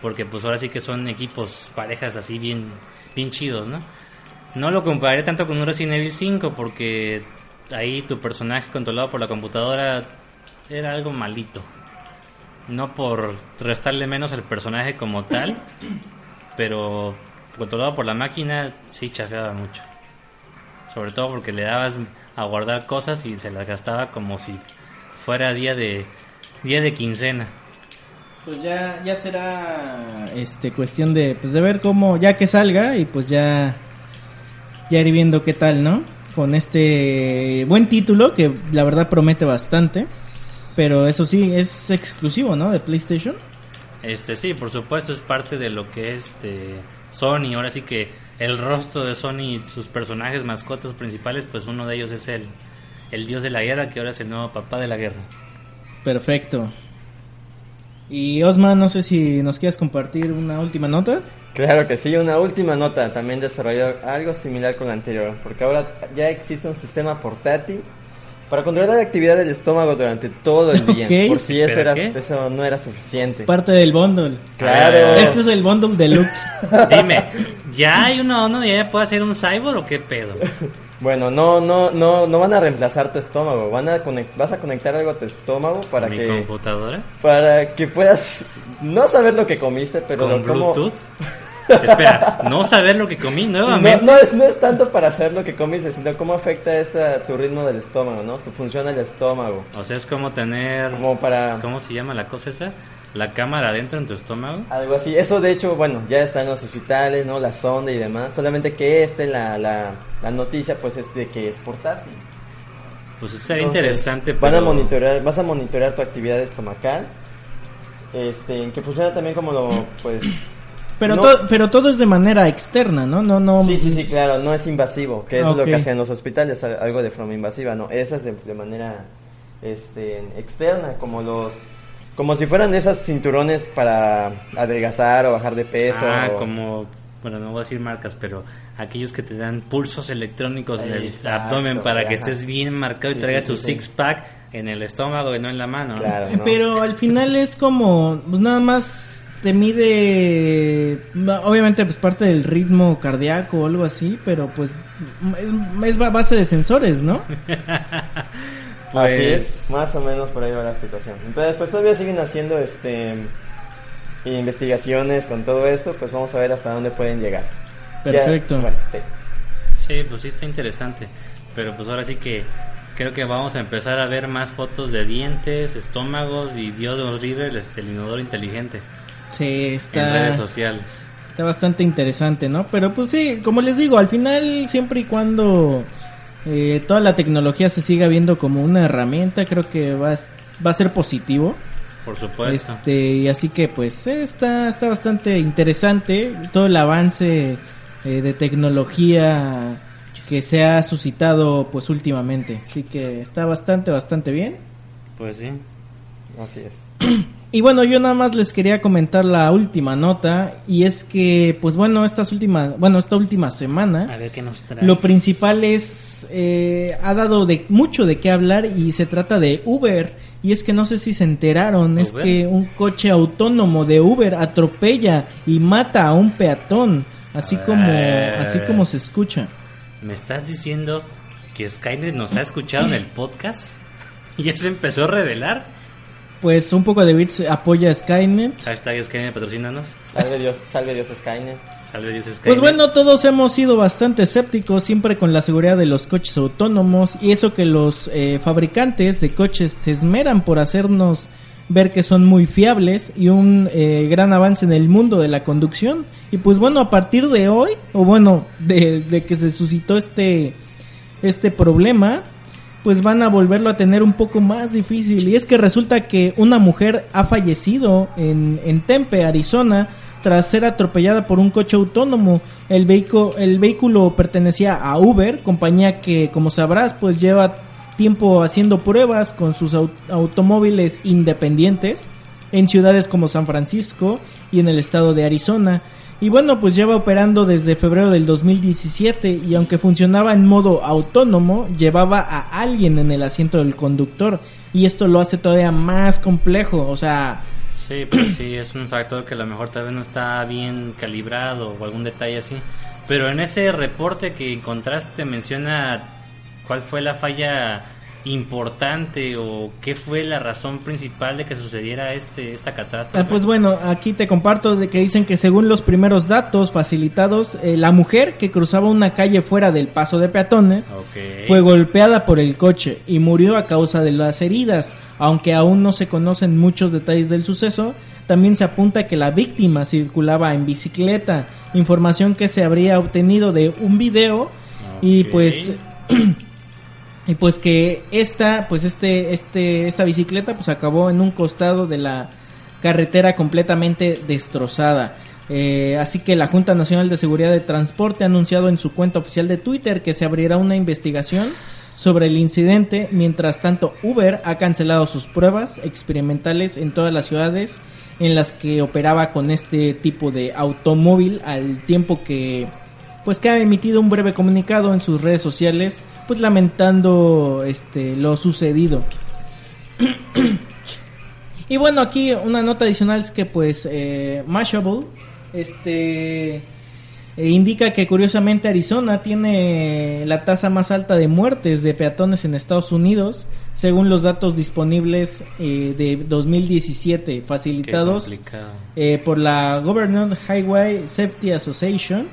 Porque pues ahora sí que son equipos, parejas así bien, bien chidos, ¿no? No lo compararía tanto con un Resident Evil 5 porque ahí tu personaje controlado por la computadora era algo malito. No por restarle menos al personaje como tal, pero controlado por la máquina sí chafeaba mucho. Sobre todo porque le dabas a guardar cosas y se las gastaba como si fuera día de día de quincena. Pues ya ya será este cuestión de pues de ver cómo ya que salga y pues ya ya ir viendo qué tal, ¿no? Con este buen título que la verdad promete bastante, pero eso sí es exclusivo, ¿no? De PlayStation. Este sí, por supuesto es parte de lo que es este Sony, ahora sí que el rostro de Sony, sus personajes mascotas principales, pues uno de ellos es el el dios de la guerra, que ahora es el nuevo papá de la guerra. Perfecto. Y Osman, no sé si nos quieres compartir una última nota. Claro que sí, una última nota. También desarrolló algo similar con la anterior, porque ahora ya existe un sistema portátil para controlar la actividad del estómago durante todo el día. Por si eso, era, eso no era suficiente. Parte del bundle. Claro. Este es el bundle deluxe. Dime, ¿ya hay uno, uno ya puede hacer un cyborg o qué pedo? Bueno, no, no, no, no van a reemplazar tu estómago. Van a vas a conectar algo a tu estómago para ¿Mi que. computadora? Para que puedas no saber lo que comiste, pero ¿Con Bluetooth? Espera, no saber lo que comí nuevamente. no, es, no es tanto para saber lo que comiste, sino cómo afecta esta, tu ritmo del estómago, ¿no? Tu función del estómago. O sea, es como tener. Como para. ¿Cómo se llama la cosa esa? La cámara adentro en tu estómago. Algo así. Eso de hecho, bueno, ya está en los hospitales, ¿no? La sonda y demás. Solamente que este, la, la, la noticia, pues es de que es portátil. Pues sería interesante. Van a monitorear, vas a monitorear tu actividad estomacal. Este, que funciona también como lo, pues... Pero, todo, pero todo es de manera externa, ¿no? no, no Sí, sí, sí, claro, no es invasivo, que es lo que hacen los hospitales, algo de forma invasiva, no, esa es de, de manera este, externa, como los como si fueran esas cinturones para adelgazar o bajar de peso. Ah, como, bueno, no voy a decir marcas, pero aquellos que te dan pulsos electrónicos en el abdomen para que estés bien marcado y traigas tu six pack en el estómago y no en la mano. Claro, Pero al final es como, pues nada más te mide, obviamente pues parte del ritmo cardíaco o algo así, pero pues es, es base de sensores, ¿no? Así es, pues, más o menos por ahí va la situación. Entonces, pues todavía siguen haciendo este investigaciones con todo esto, pues vamos a ver hasta dónde pueden llegar. Perfecto. sí. sí, pues sí está interesante. Pero pues ahora sí que creo que vamos a empezar a ver más fotos de dientes, estómagos y Dios de los River, este, el inodoro inteligente. Sí, está. En redes sociales. Está bastante interesante, ¿no? Pero pues sí, como les digo, al final, siempre y cuando eh, toda la tecnología se siga viendo como una herramienta, creo que va a, va a ser positivo. Por supuesto. Este, y así que pues está, está bastante interesante todo el avance eh, de tecnología que se ha suscitado pues últimamente. Así que está bastante, bastante bien. Pues sí. Así es. Y bueno, yo nada más les quería comentar la última nota y es que, pues bueno, estas últimas, bueno, esta última semana, A ver qué nos trae. lo principal es, eh, ha dado de mucho de qué hablar y se trata de Uber y es que no sé si se enteraron, es que un coche autónomo de Uber atropella y mata a un peatón, así como, así como se escucha. ¿Me estás diciendo que Skynet nos ha escuchado en el podcast? ¿Y ya se empezó a revelar? Pues un poco de bits apoya a Skynet. Hashtag Skynet patrocínanos. Salve Dios, salve Dios Skynet. Salve Dios Skynet. Pues bueno, todos hemos sido bastante escépticos siempre con la seguridad de los coches autónomos y eso que los eh, fabricantes de coches se esmeran por hacernos ver que son muy fiables y un eh, gran avance en el mundo de la conducción. Y pues bueno, a partir de hoy, o bueno, de, de que se suscitó este, este problema, pues van a volverlo a tener un poco más difícil. Y es que resulta que una mujer ha fallecido en, en Tempe, Arizona, tras ser atropellada por un coche autónomo. El vehículo, el vehículo pertenecía a Uber, compañía que, como sabrás, pues lleva tiempo haciendo pruebas con sus au- automóviles independientes en ciudades como San Francisco y en el estado de Arizona. Y bueno, pues lleva operando desde febrero del 2017 y aunque funcionaba en modo autónomo, llevaba a alguien en el asiento del conductor y esto lo hace todavía más complejo, o sea, Sí, pues sí, es un factor que a lo mejor tal vez no está bien calibrado o algún detalle así. Pero en ese reporte que encontraste menciona cuál fue la falla importante o qué fue la razón principal de que sucediera este esta catástrofe. Ah, pues bueno, aquí te comparto de que dicen que según los primeros datos facilitados, eh, la mujer que cruzaba una calle fuera del paso de peatones fue golpeada por el coche y murió a causa de las heridas. Aunque aún no se conocen muchos detalles del suceso, también se apunta que la víctima circulaba en bicicleta, información que se habría obtenido de un video y pues y pues que esta pues este este esta bicicleta pues acabó en un costado de la carretera completamente destrozada. Eh, así que la Junta Nacional de Seguridad de Transporte ha anunciado en su cuenta oficial de Twitter que se abrirá una investigación sobre el incidente. Mientras tanto Uber ha cancelado sus pruebas experimentales en todas las ciudades en las que operaba con este tipo de automóvil al tiempo que pues que ha emitido un breve comunicado en sus redes sociales, pues lamentando este lo sucedido. y bueno, aquí una nota adicional es que pues eh, Mashable este eh, indica que curiosamente Arizona tiene la tasa más alta de muertes de peatones en Estados Unidos, según los datos disponibles eh, de 2017 Qué facilitados eh, por la Government Highway Safety Association.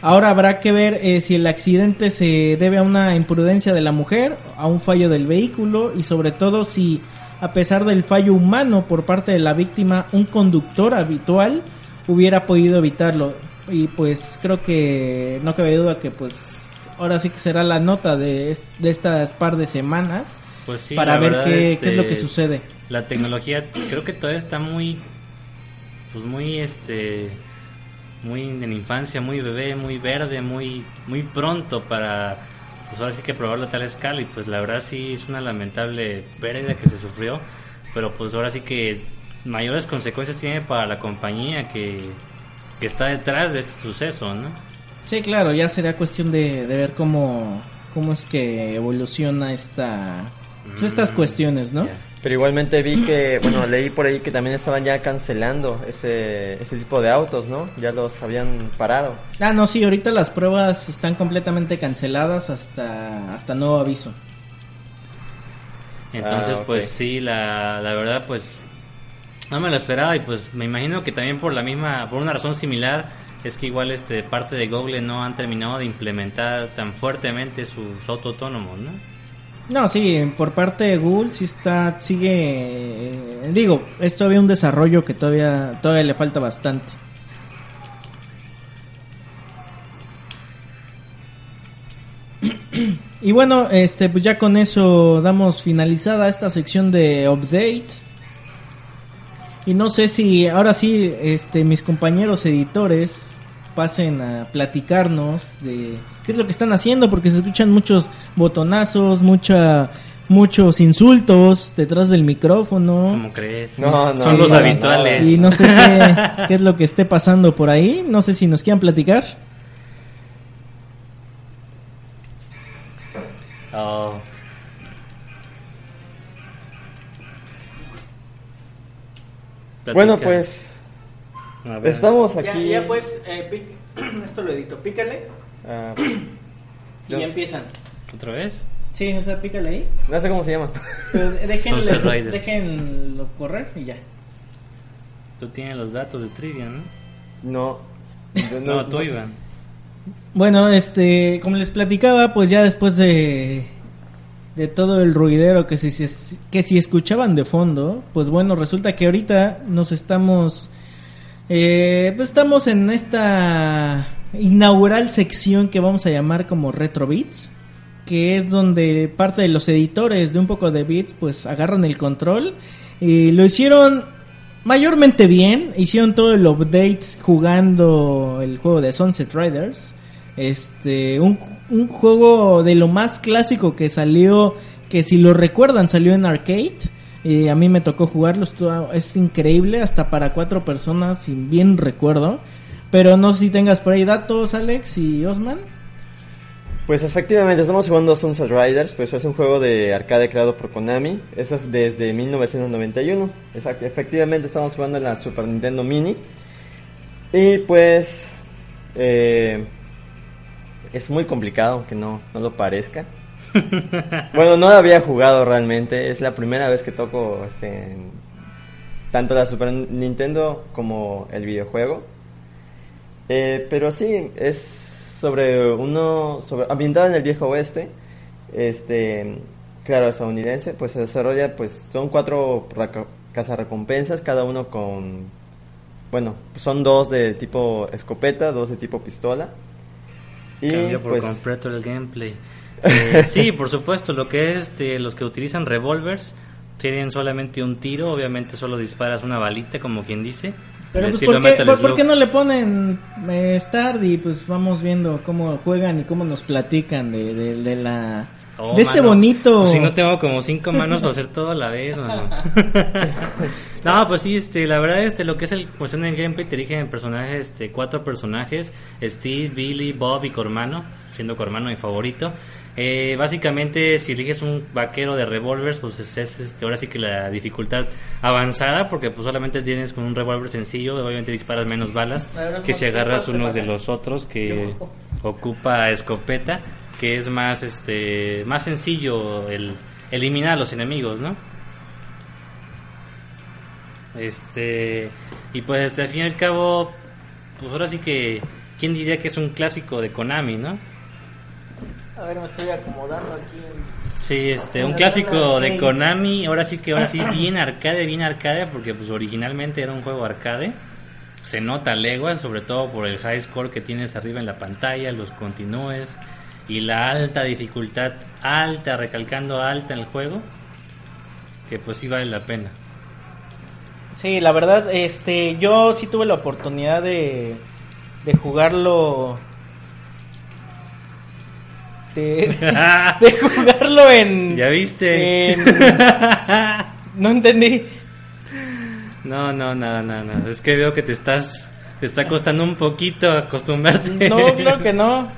Ahora habrá que ver eh, si el accidente se debe a una imprudencia de la mujer, a un fallo del vehículo y sobre todo si, a pesar del fallo humano por parte de la víctima, un conductor habitual hubiera podido evitarlo. Y pues creo que no cabe duda que pues ahora sí que será la nota de, est- de estas par de semanas Pues sí, para ver qué, este, qué es lo que sucede. La tecnología creo que todavía está muy pues muy este muy en infancia, muy bebé, muy verde, muy muy pronto para pues ahora sí que probarlo a tal escala y pues la verdad sí es una lamentable pérdida que se sufrió, pero pues ahora sí que mayores consecuencias tiene para la compañía que, que está detrás de este suceso, ¿no? Sí, claro, ya será cuestión de, de ver cómo, cómo es que evoluciona esta, pues estas Mm, cuestiones, ¿no? ya. Pero igualmente vi que, bueno, leí por ahí que también estaban ya cancelando ese, ese tipo de autos, ¿no? Ya los habían parado. Ah, no, sí, ahorita las pruebas están completamente canceladas hasta, hasta nuevo aviso. Entonces, Ah, pues sí, la, la verdad, pues no me lo esperaba y pues me imagino que también por la misma, por una razón similar, es que igual este parte de Google no han terminado de implementar tan fuertemente sus auto autónomos, ¿no? No, sí, por parte de Google sí está, sigue, eh, digo, es todavía un desarrollo que todavía, todavía le falta bastante. y bueno, este, pues ya con eso damos finalizada esta sección de update. Y no sé si ahora sí, este, mis compañeros editores pasen a platicarnos de qué es lo que están haciendo, porque se escuchan muchos botonazos, mucha muchos insultos detrás del micrófono. ¿Cómo crees? No, no, Son los habituales. Y no sé qué, qué, es lo que esté pasando por ahí. No sé si nos quieran platicar. Oh. Bueno, pues estamos aquí. Ya, pues, eh, esto lo edito, pícale. Ah, y ya empiezan. ¿Otra vez? Sí, o sea, pícale ahí. No sé cómo se llama. Pero déjenlo correr y ya. Tú tienes los datos de trivia, ¿no? No. no, tú, Iván. Bueno, este, como les platicaba, pues ya después de, de todo el ruidero que si, que si escuchaban de fondo, pues bueno, resulta que ahorita nos estamos, eh, pues estamos en esta inaugural sección que vamos a llamar como Retro Beats, que es donde parte de los editores de un poco de Beats, pues agarran el control y lo hicieron mayormente bien, hicieron todo el update jugando el juego de Sunset Riders este, un, un juego de lo más clásico que salió, que si lo recuerdan salió en arcade. a mí me tocó jugarlo, es increíble, hasta para cuatro personas, si bien recuerdo. Pero no sé si tengas por ahí datos, Alex y Osman. Pues efectivamente, estamos jugando Sunset Riders, pues es un juego de arcade creado por Konami, es desde 1991. efectivamente estamos jugando en la Super Nintendo Mini. Y pues eh, es muy complicado, que no, no lo parezca. bueno, no había jugado realmente, es la primera vez que toco este tanto la Super Nintendo como el videojuego. Eh, pero sí, es sobre uno, sobre, ambientado en el viejo oeste, este, claro, estadounidense, pues se desarrolla, pues son cuatro cazarrecompensas, cada uno con, bueno, son dos de tipo escopeta, dos de tipo pistola y Cambia por pues, completo el gameplay. Eh, sí, por supuesto, lo que es este, los que utilizan revólvers tienen solamente un tiro, obviamente solo disparas una balita, como quien dice. Pero pues, ¿por, qué, ¿por, qué, no le ponen eh, Start y pues vamos viendo cómo juegan y cómo nos platican de, de, la... Oh, de este bonito... Pues si no tengo como cinco manos para hacer todo a la vez, mano. no, pues sí, este, la verdad, este, lo que es el cuestión del gameplay, te dije en personajes, este, cuatro personajes, Steve, Billy, Bob y Cormano, siendo Cormano mi favorito. Eh, básicamente, si eliges un vaquero de revólveres, pues es, este, ahora sí que la dificultad avanzada, porque pues solamente tienes con un revólver sencillo, obviamente disparas menos balas que si agarras uno de los otros que ocupa escopeta, que es más, este, más sencillo el eliminar a los enemigos, ¿no? Este, y pues este, al fin y al cabo, pues ahora sí que, ¿quién diría que es un clásico de Konami, no? A ver, me estoy acomodando aquí. Sí, este, un clásico de Konami, ahora sí que ahora sí bien arcade, bien arcade, porque pues originalmente era un juego arcade. Se nota leguas, sobre todo por el high score que tienes arriba en la pantalla, los continúes y la alta dificultad, alta, recalcando alta en el juego, que pues sí vale la pena. Sí, la verdad, este, yo sí tuve la oportunidad de, de jugarlo de, jugarlo en. ¿Ya viste? no entendí. No, no, nada, nada, nada. Es que veo que te estás. Te está costando un poquito acostumbrarte. No, creo que no.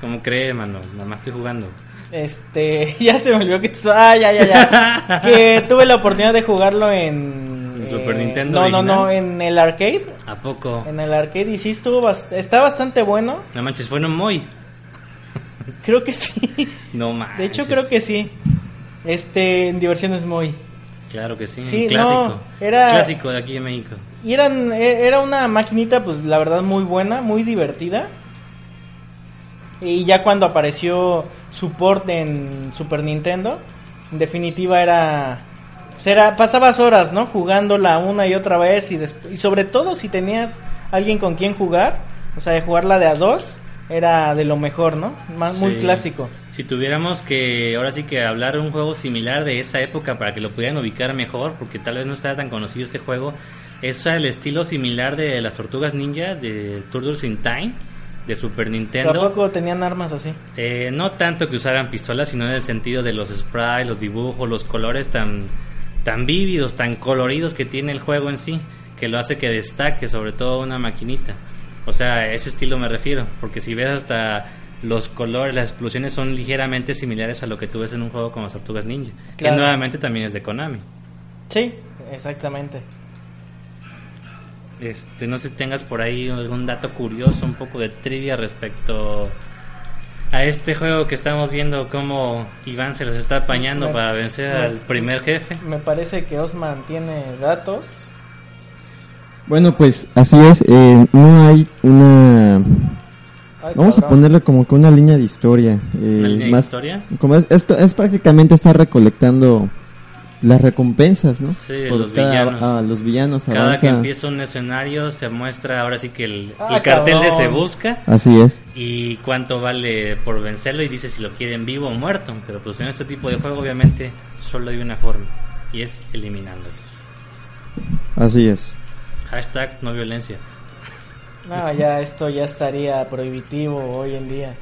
¿Cómo crees, mano? Nada más estoy jugando. Este, ya se me olvidó que... Ah, ya, ya, ya. que tuve la oportunidad de jugarlo en... Super Nintendo No, no, no, en el arcade. ¿A poco? En el arcade y sí estuvo... Está bastante bueno. No manches, fue en Moy. Creo que sí. No más. De hecho, creo que sí. Este, en Diversiones Muy. Claro que sí, sí clásico. era, clásico de aquí en México. Y eran, e, era una maquinita, pues la verdad, muy buena, muy divertida. Y ya cuando apareció support en Super Nintendo, en definitiva era. Pues era pasabas horas, ¿no? Jugándola una y otra vez. Y, y sobre todo si tenías alguien con quien jugar, o sea, de jugarla de a dos era de lo mejor, ¿no? Más, Muy clásico. Si tuviéramos que, ahora sí que hablar de un juego similar de esa época para que lo pudieran ubicar mejor, porque tal vez no estaba tan conocido este juego, es el estilo similar de las Tortugas Ninja de Turtles in Time de Super Nintendo. ¿Tampoco tenían armas así? Eh, no tanto que usaran pistolas, sino en el sentido de los sprites, los dibujos, los colores tan, tan vívidos, tan coloridos que tiene el juego en sí, que lo hace que destaque sobre todo una maquinita. O sea, a ese estilo me refiero, porque si ves hasta los colores, las explosiones son ligeramente similares a lo que tú ves en un juego como Tortugas Ninja, que nuevamente también es de Konami. Sí, exactamente. Este, no sé si tengas por ahí algún dato curioso, un poco de trivia respecto a este juego que estamos viendo cómo Iván se los está apañando para vencer al primer jefe. Me parece que Osman tiene datos. Bueno, pues así es, eh, no hay una Vamos a ponerle como que una línea de historia. Eh, más, historia? Como es, es, prácticamente estar recolectando las recompensas, ¿no? Sí, los villanos. A, los villanos. Cada que empieza un escenario se muestra ahora sí que el, ah, cartel de se busca. Así es. Y cuánto vale por vencerlo y dice si lo quieren vivo o muerto. Pero pues en este tipo de juego obviamente solo hay una forma y es eliminándolos. Así es. Hashtag no violencia. No, ya esto ya estaría prohibitivo hoy en día.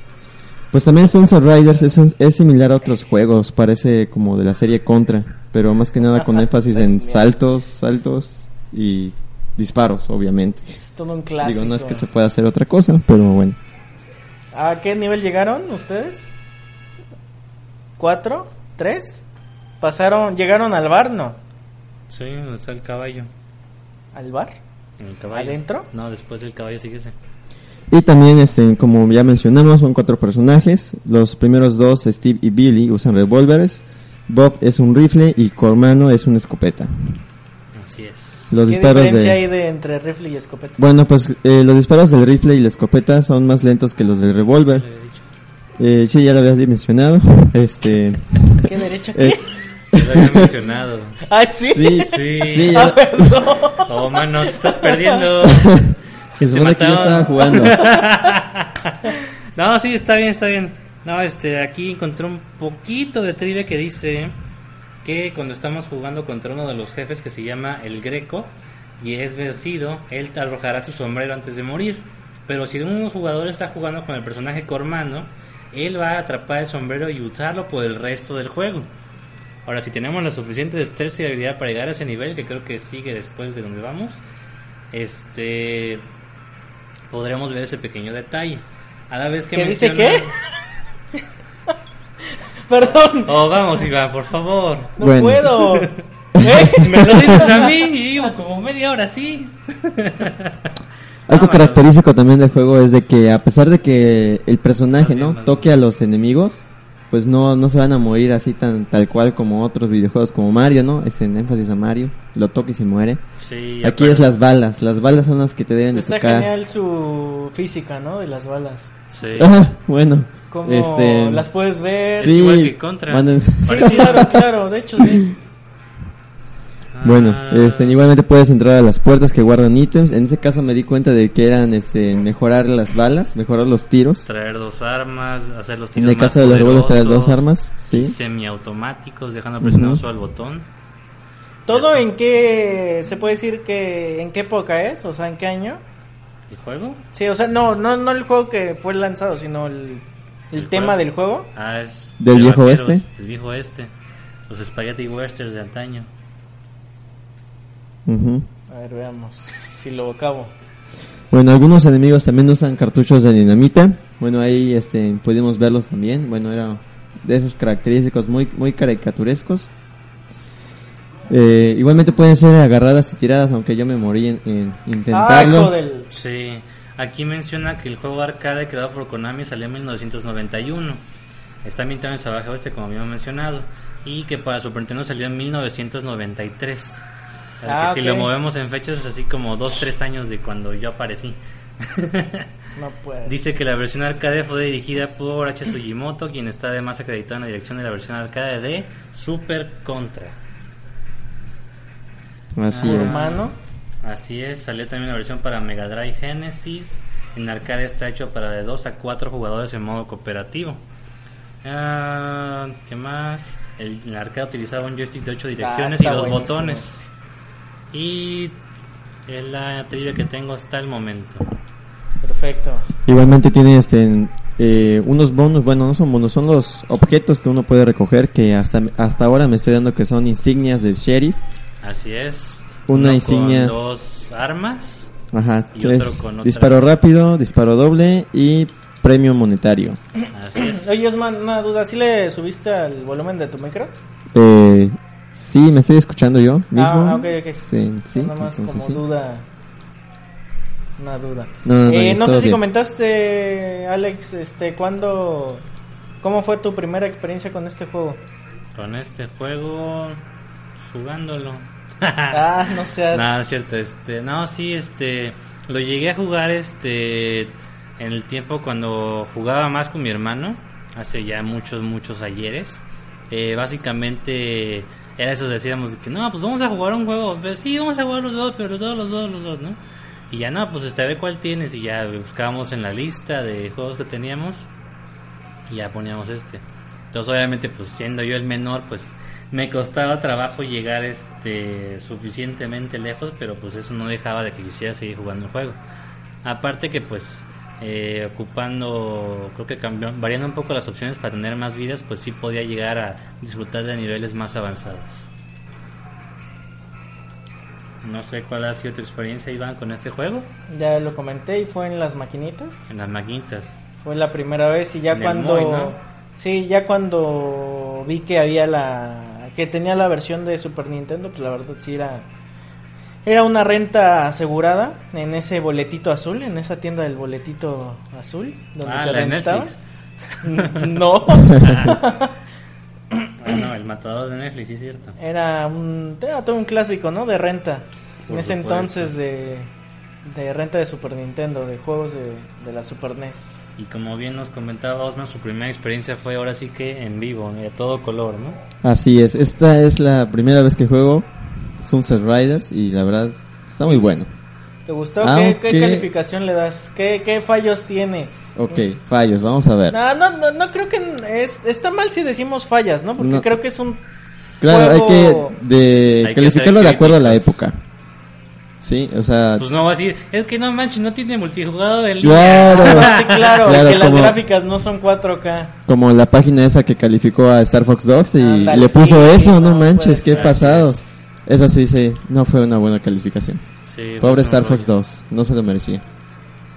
Pues también Sunset Riders es, es similar a otros juegos, parece como de la serie Contra, pero más que nada con énfasis en saltos, saltos y disparos, obviamente. Es todo un clásico. Digo, no es que se pueda hacer otra cosa, pero bueno. ¿A qué nivel llegaron ustedes? ¿Cuatro? ¿Tres? ¿Pasaron, llegaron al bar, no? Sí, donde está el caballo. ¿Al bar? el caballo. ¿Adentro? No, después del caballo sigue ese. Y también, este, como ya mencionamos, son cuatro personajes. Los primeros dos, Steve y Billy, usan revólveres. Bob es un rifle y Cormano es una escopeta. Así es. Los ¿Qué disparos diferencia de... hay de entre rifle y escopeta? Bueno, pues eh, los disparos del rifle y la escopeta son más lentos que los del revólver. Eh, sí, ya lo habías mencionado. Este, ¿Qué derecha qué? eh, Lo había mencionado. ¿Ah, sí? sí, Sí. sí, Ah, ya- perdón. Oh, mano, te estás perdiendo. se supone que yo estaba jugando. no, sí, está bien, está bien. No, este, aquí encontré un poquito de trivia que dice que cuando estamos jugando contra uno de los jefes que se llama el Greco y es vencido, él te arrojará su sombrero antes de morir. Pero si un jugador está jugando con el personaje Cormano, él va a atrapar el sombrero y usarlo por el resto del juego. Ahora, si tenemos la suficiente destreza y habilidad para llegar a ese nivel, que creo que sigue después de donde vamos, este podremos ver ese pequeño detalle. A la vez que ¿Qué dice qué? Perdón, Oh, vamos, Iván, por favor. no Bueno. puedo. ¿Eh? Me lo dices a mí y digo como media hora sí. Algo Ah, característico también del juego es de que a pesar de que el personaje, ¿no? Toque a los enemigos, pues no, no se van a morir así tan tal cual como otros videojuegos como Mario, ¿no? Este en énfasis a Mario, lo toca y se muere. Sí, Aquí aparte- es las balas, las balas son las que te deben de Está genial su física, ¿no? De las balas. Sí. Ah, bueno, Cómo este las puedes ver. Sí. igual que Contra. manden- Sí, claro, claro, de hecho sí. Bueno, Ah, este, igualmente puedes entrar a las puertas que guardan ítems. En ese caso me di cuenta de que eran este, mejorar las balas, mejorar los tiros. Traer dos armas, hacer los En tiros el más caso de los revólveres traer dos armas, sí. Semiautomáticos, dejando presionado solo el botón. ¿Todo en qué se puede decir que en qué época es? O sea, ¿en qué año? ¿El juego? Sí, o sea, no, no, no el juego que fue lanzado, sino el, el, ¿El tema juego? del juego. Ah, es ¿Del de viejo vaqueros, oeste? Del viejo oeste. Los Spaghetti Westerns de antaño. A ver, veamos si lo acabo. Bueno, algunos enemigos también usan cartuchos de dinamita. Bueno, ahí este, pudimos verlos también. Bueno, era de esos característicos muy, muy caricaturescos. Eh, igualmente pueden ser agarradas y tiradas, aunque yo me morí en, en Ah, intentarlo. del... Sí, aquí menciona que el juego arcade creado por Konami salió en 1991. Está ambientado en Salvaje Oeste, como habíamos mencionado. Y que para Super Nintendo salió en 1993. Ah, que si lo movemos en fechas es así como 2-3 años de cuando yo aparecí. No puede. Dice que la versión arcade fue dirigida por H. Sugimoto, quien está además acreditado en la dirección de la versión arcade de Super Contra. Así Ah. es. Hermano. Así es, salió también la versión para Mega Drive Genesis. En arcade está hecho para de 2 a 4 jugadores en modo cooperativo. Ah, ¿Qué más? El, el arcade utilizaba un joystick de 8 direcciones y Ah, está dos buenísimo. botones. Y es la trivia que tengo hasta el momento. Perfecto. Igualmente tiene este eh, unos bonos, bueno, no son bonos, son los objetos que uno puede recoger que hasta hasta ahora me estoy dando que son insignias del sheriff. Así es. Una Uno insignia. Con dos armas. Ajá, Y otro con otra. disparo rápido, disparo doble y premio monetario. Así es. Oye, Osman, una duda. ¿Sí le subiste al volumen de tu micro? Eh, sí, me estoy escuchando yo mismo. Ah, ok, ok. Este, sí, Nada más entonces como sí. duda. Una duda. No, no, no, Eh, no sé si bien. comentaste, Alex, este, ¿cuándo, cómo fue tu primera experiencia con este juego? Con este juego, jugándolo. Ah, no seas... Nada, es cierto, este, no, sí, este, lo llegué a jugar, este, en el tiempo cuando jugaba más con mi hermano, hace ya muchos, muchos ayeres. Eh, básicamente era eso, decíamos de que no, pues vamos a jugar un juego, pero sí, vamos a jugar los dos, pero los dos, los dos, los dos, ¿no? Y ya no, pues este, a ver cuál tienes, y ya buscábamos en la lista de juegos que teníamos, y ya poníamos este. Entonces, obviamente, pues siendo yo el menor, pues me costaba trabajo llegar este suficientemente lejos, pero pues eso no dejaba de que quisiera seguir jugando el juego. Aparte que pues eh, ocupando, creo que cambió, variando un poco las opciones para tener más vidas, pues sí podía llegar a disfrutar de niveles más avanzados. No sé cuál ha sido tu experiencia, Iván, con este juego Ya lo comenté y fue en las maquinitas. en las maquinitas. Fue la primera vez y ya En cuando... Moy, ¿no? Sí, ya cuando vi que había la... que tenía la versión de Super Nintendo, pues la verdad sí era... Era una renta asegurada en ese boletito azul, en esa tienda del boletito azul, donde Ah, te rentabas. No, Ah, no, el matador de Netflix, sí es cierto. era un, era todo un clásico, ¿no? De renta. Por en ese supuesto. entonces de, de renta de Super Nintendo, de juegos de, de la Super NES. Y como bien nos comentaba Osman, su primera experiencia fue ahora sí que en vivo, y a todo color, ¿no? Así es, esta es la primera vez que juego Sunset Riders y la verdad está muy bueno. ¿Te gustó? Aunque- ¿Qué, qué calificación le das? ¿Qué, qué fallos tiene? Ok, fallos, vamos a ver. No, no, no, no creo que es, está mal si decimos fallas, ¿no? Porque No. creo que es un... Claro, hay juego- que de Hay que calificarlo ser de acuerdo a la época. Sí, o sea, Pues no va a decir, es que no manches, no tiene multijugador en claro, Ah, sí, claro, claro, que las como, gráficas no son 4K. como la página esa que calificó a Star Fox Dogs y Ándale, le puso sí, eso, no, no, manches, pues, qué así pasado. Es. Eso sí, sí, no fue una buena calificación. Sí, Pobre pues, Star no, Fox güey. 2, no se lo merecía.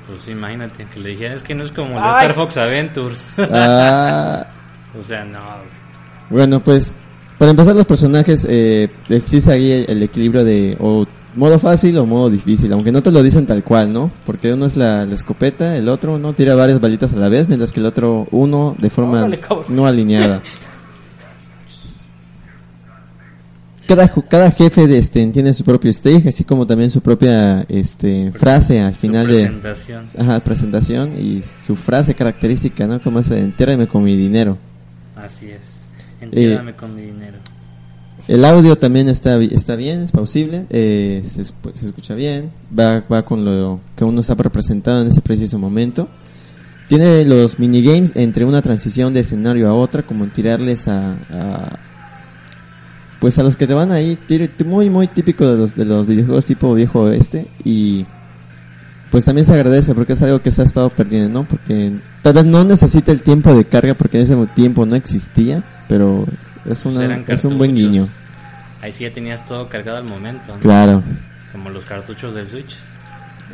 Pues imagínate, que le dijeran, es que no es como el de. Star Fox Adventures. Ah, o sea, no. Bueno, pues para empezar los personajes eh, existe ahí el, el equilibrio de o modo fácil o modo difícil, aunque no te lo dicen tal cual, ¿no? Porque uno es la, la escopeta, el otro no tira varias balitas a la vez, mientras que el otro uno de forma no alineada. Cada, cada jefe de este tiene su propio stage, así como también su propia este frase al Su final de presentación. ajá, presentación y su frase característica, ¿no? Como ese, entiérrame con mi dinero. Así es. Eh, Entiéndame con mi dinero. El audio también está, está bien, es pausible, eh, se, se escucha bien, va, va con lo que uno está representado en ese preciso momento. Tiene los minigames entre una transición de escenario a otra, como tirarles a, a- pues a los que te van ahí, tire- muy muy típico de los de los videojuegos tipo viejo oeste y pues también se agradece porque es algo que se ha estado perdiendo, ¿no? Porque tal vez no necesita el tiempo de carga porque en ese tiempo no existía, pero es, una, es un buen guiño. Ahí sí ya tenías todo cargado al momento. ¿no? Claro, Como los cartuchos del Switch.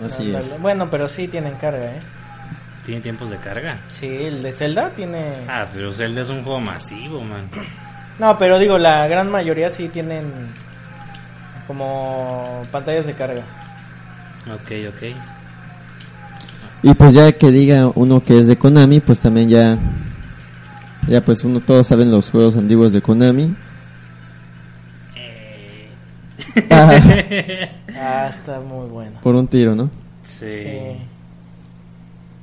así es. Bueno, pero sí tienen carga, ¿eh? Tiene tiempos de carga. Sí, el de Zelda tiene... Ah, pero Zelda es un juego masivo, man. No, pero digo, la gran mayoría sí tienen como pantallas de carga. Ok, ok. Y pues ya que diga uno que es de Konami, pues también ya, ya pues uno todos saben los juegos antiguos de Konami. Ah, Ah, está muy bueno. por un tiro, ¿no? Sí. Sí.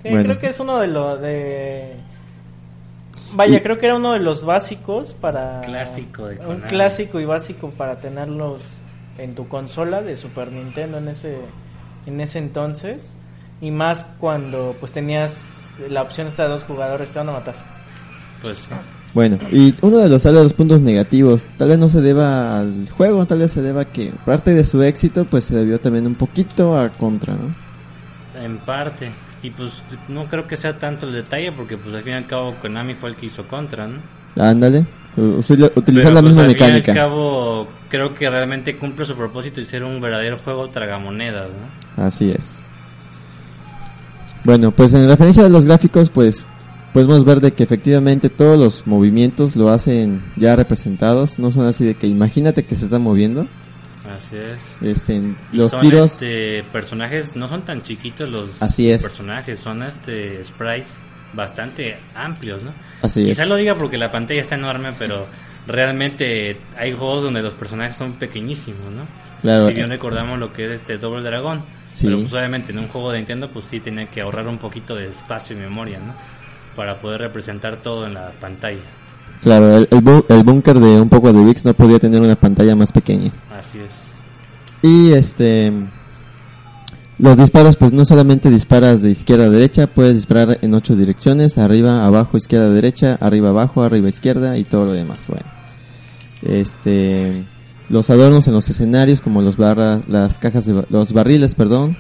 Sí, Bueno. creo que es uno de los de... Vaya, Y- creo que era uno de los básicos para... Clásico de Un clásico y básico para tenerlos en tu consola de Super Nintendo en ese, en ese entonces. Y más cuando pues tenías la opción esta de dos jugadores, te van a matar. Pues Bueno, y uno de los, vez, los puntos negativos, tal vez no se deba al juego, tal vez se deba que parte de su éxito, pues se debió también un poquito a Contra, ¿no? en parte. Y pues no creo que sea tanto el detalle porque pues al fin y al cabo Konami fue el que hizo Contra, ¿no? Ándale, utilizar Pero, la pues, misma al fin y al mecánica. cabo creo que realmente cumple su propósito y ser un verdadero juego tragamonedas, ¿no? Así es. Bueno, pues en referencia a los gráficos, pues podemos ver de que efectivamente todos los movimientos lo hacen ya representados, no son así de que imagínate que se está moviendo. Así es. Este, los son, tiros, este, personajes no son tan chiquitos los Así es. personajes, son este sprites bastante amplios, ¿no? así es. Quizá lo diga porque la pantalla está enorme, pero realmente hay juegos donde los personajes son pequeñísimos, ¿no? Claro. Si bien recordamos lo que es este Double Dragon, Sí. pero pues obviamente en un juego de Nintendo pues sí tenía que ahorrar un poquito de espacio y memoria, ¿no? Para poder representar todo en la pantalla. Claro, el, el, búnker de un poco de VIX no podía tener una pantalla más pequeña. Así es. Y este los disparos pues no solamente disparas de izquierda a derecha, puedes disparar en ocho direcciones, arriba, abajo, izquierda, derecha, arriba, abajo, arriba, izquierda y todo lo demás. Bueno. Este los adornos en los escenarios como los barras, las cajas de los barriles, perdón,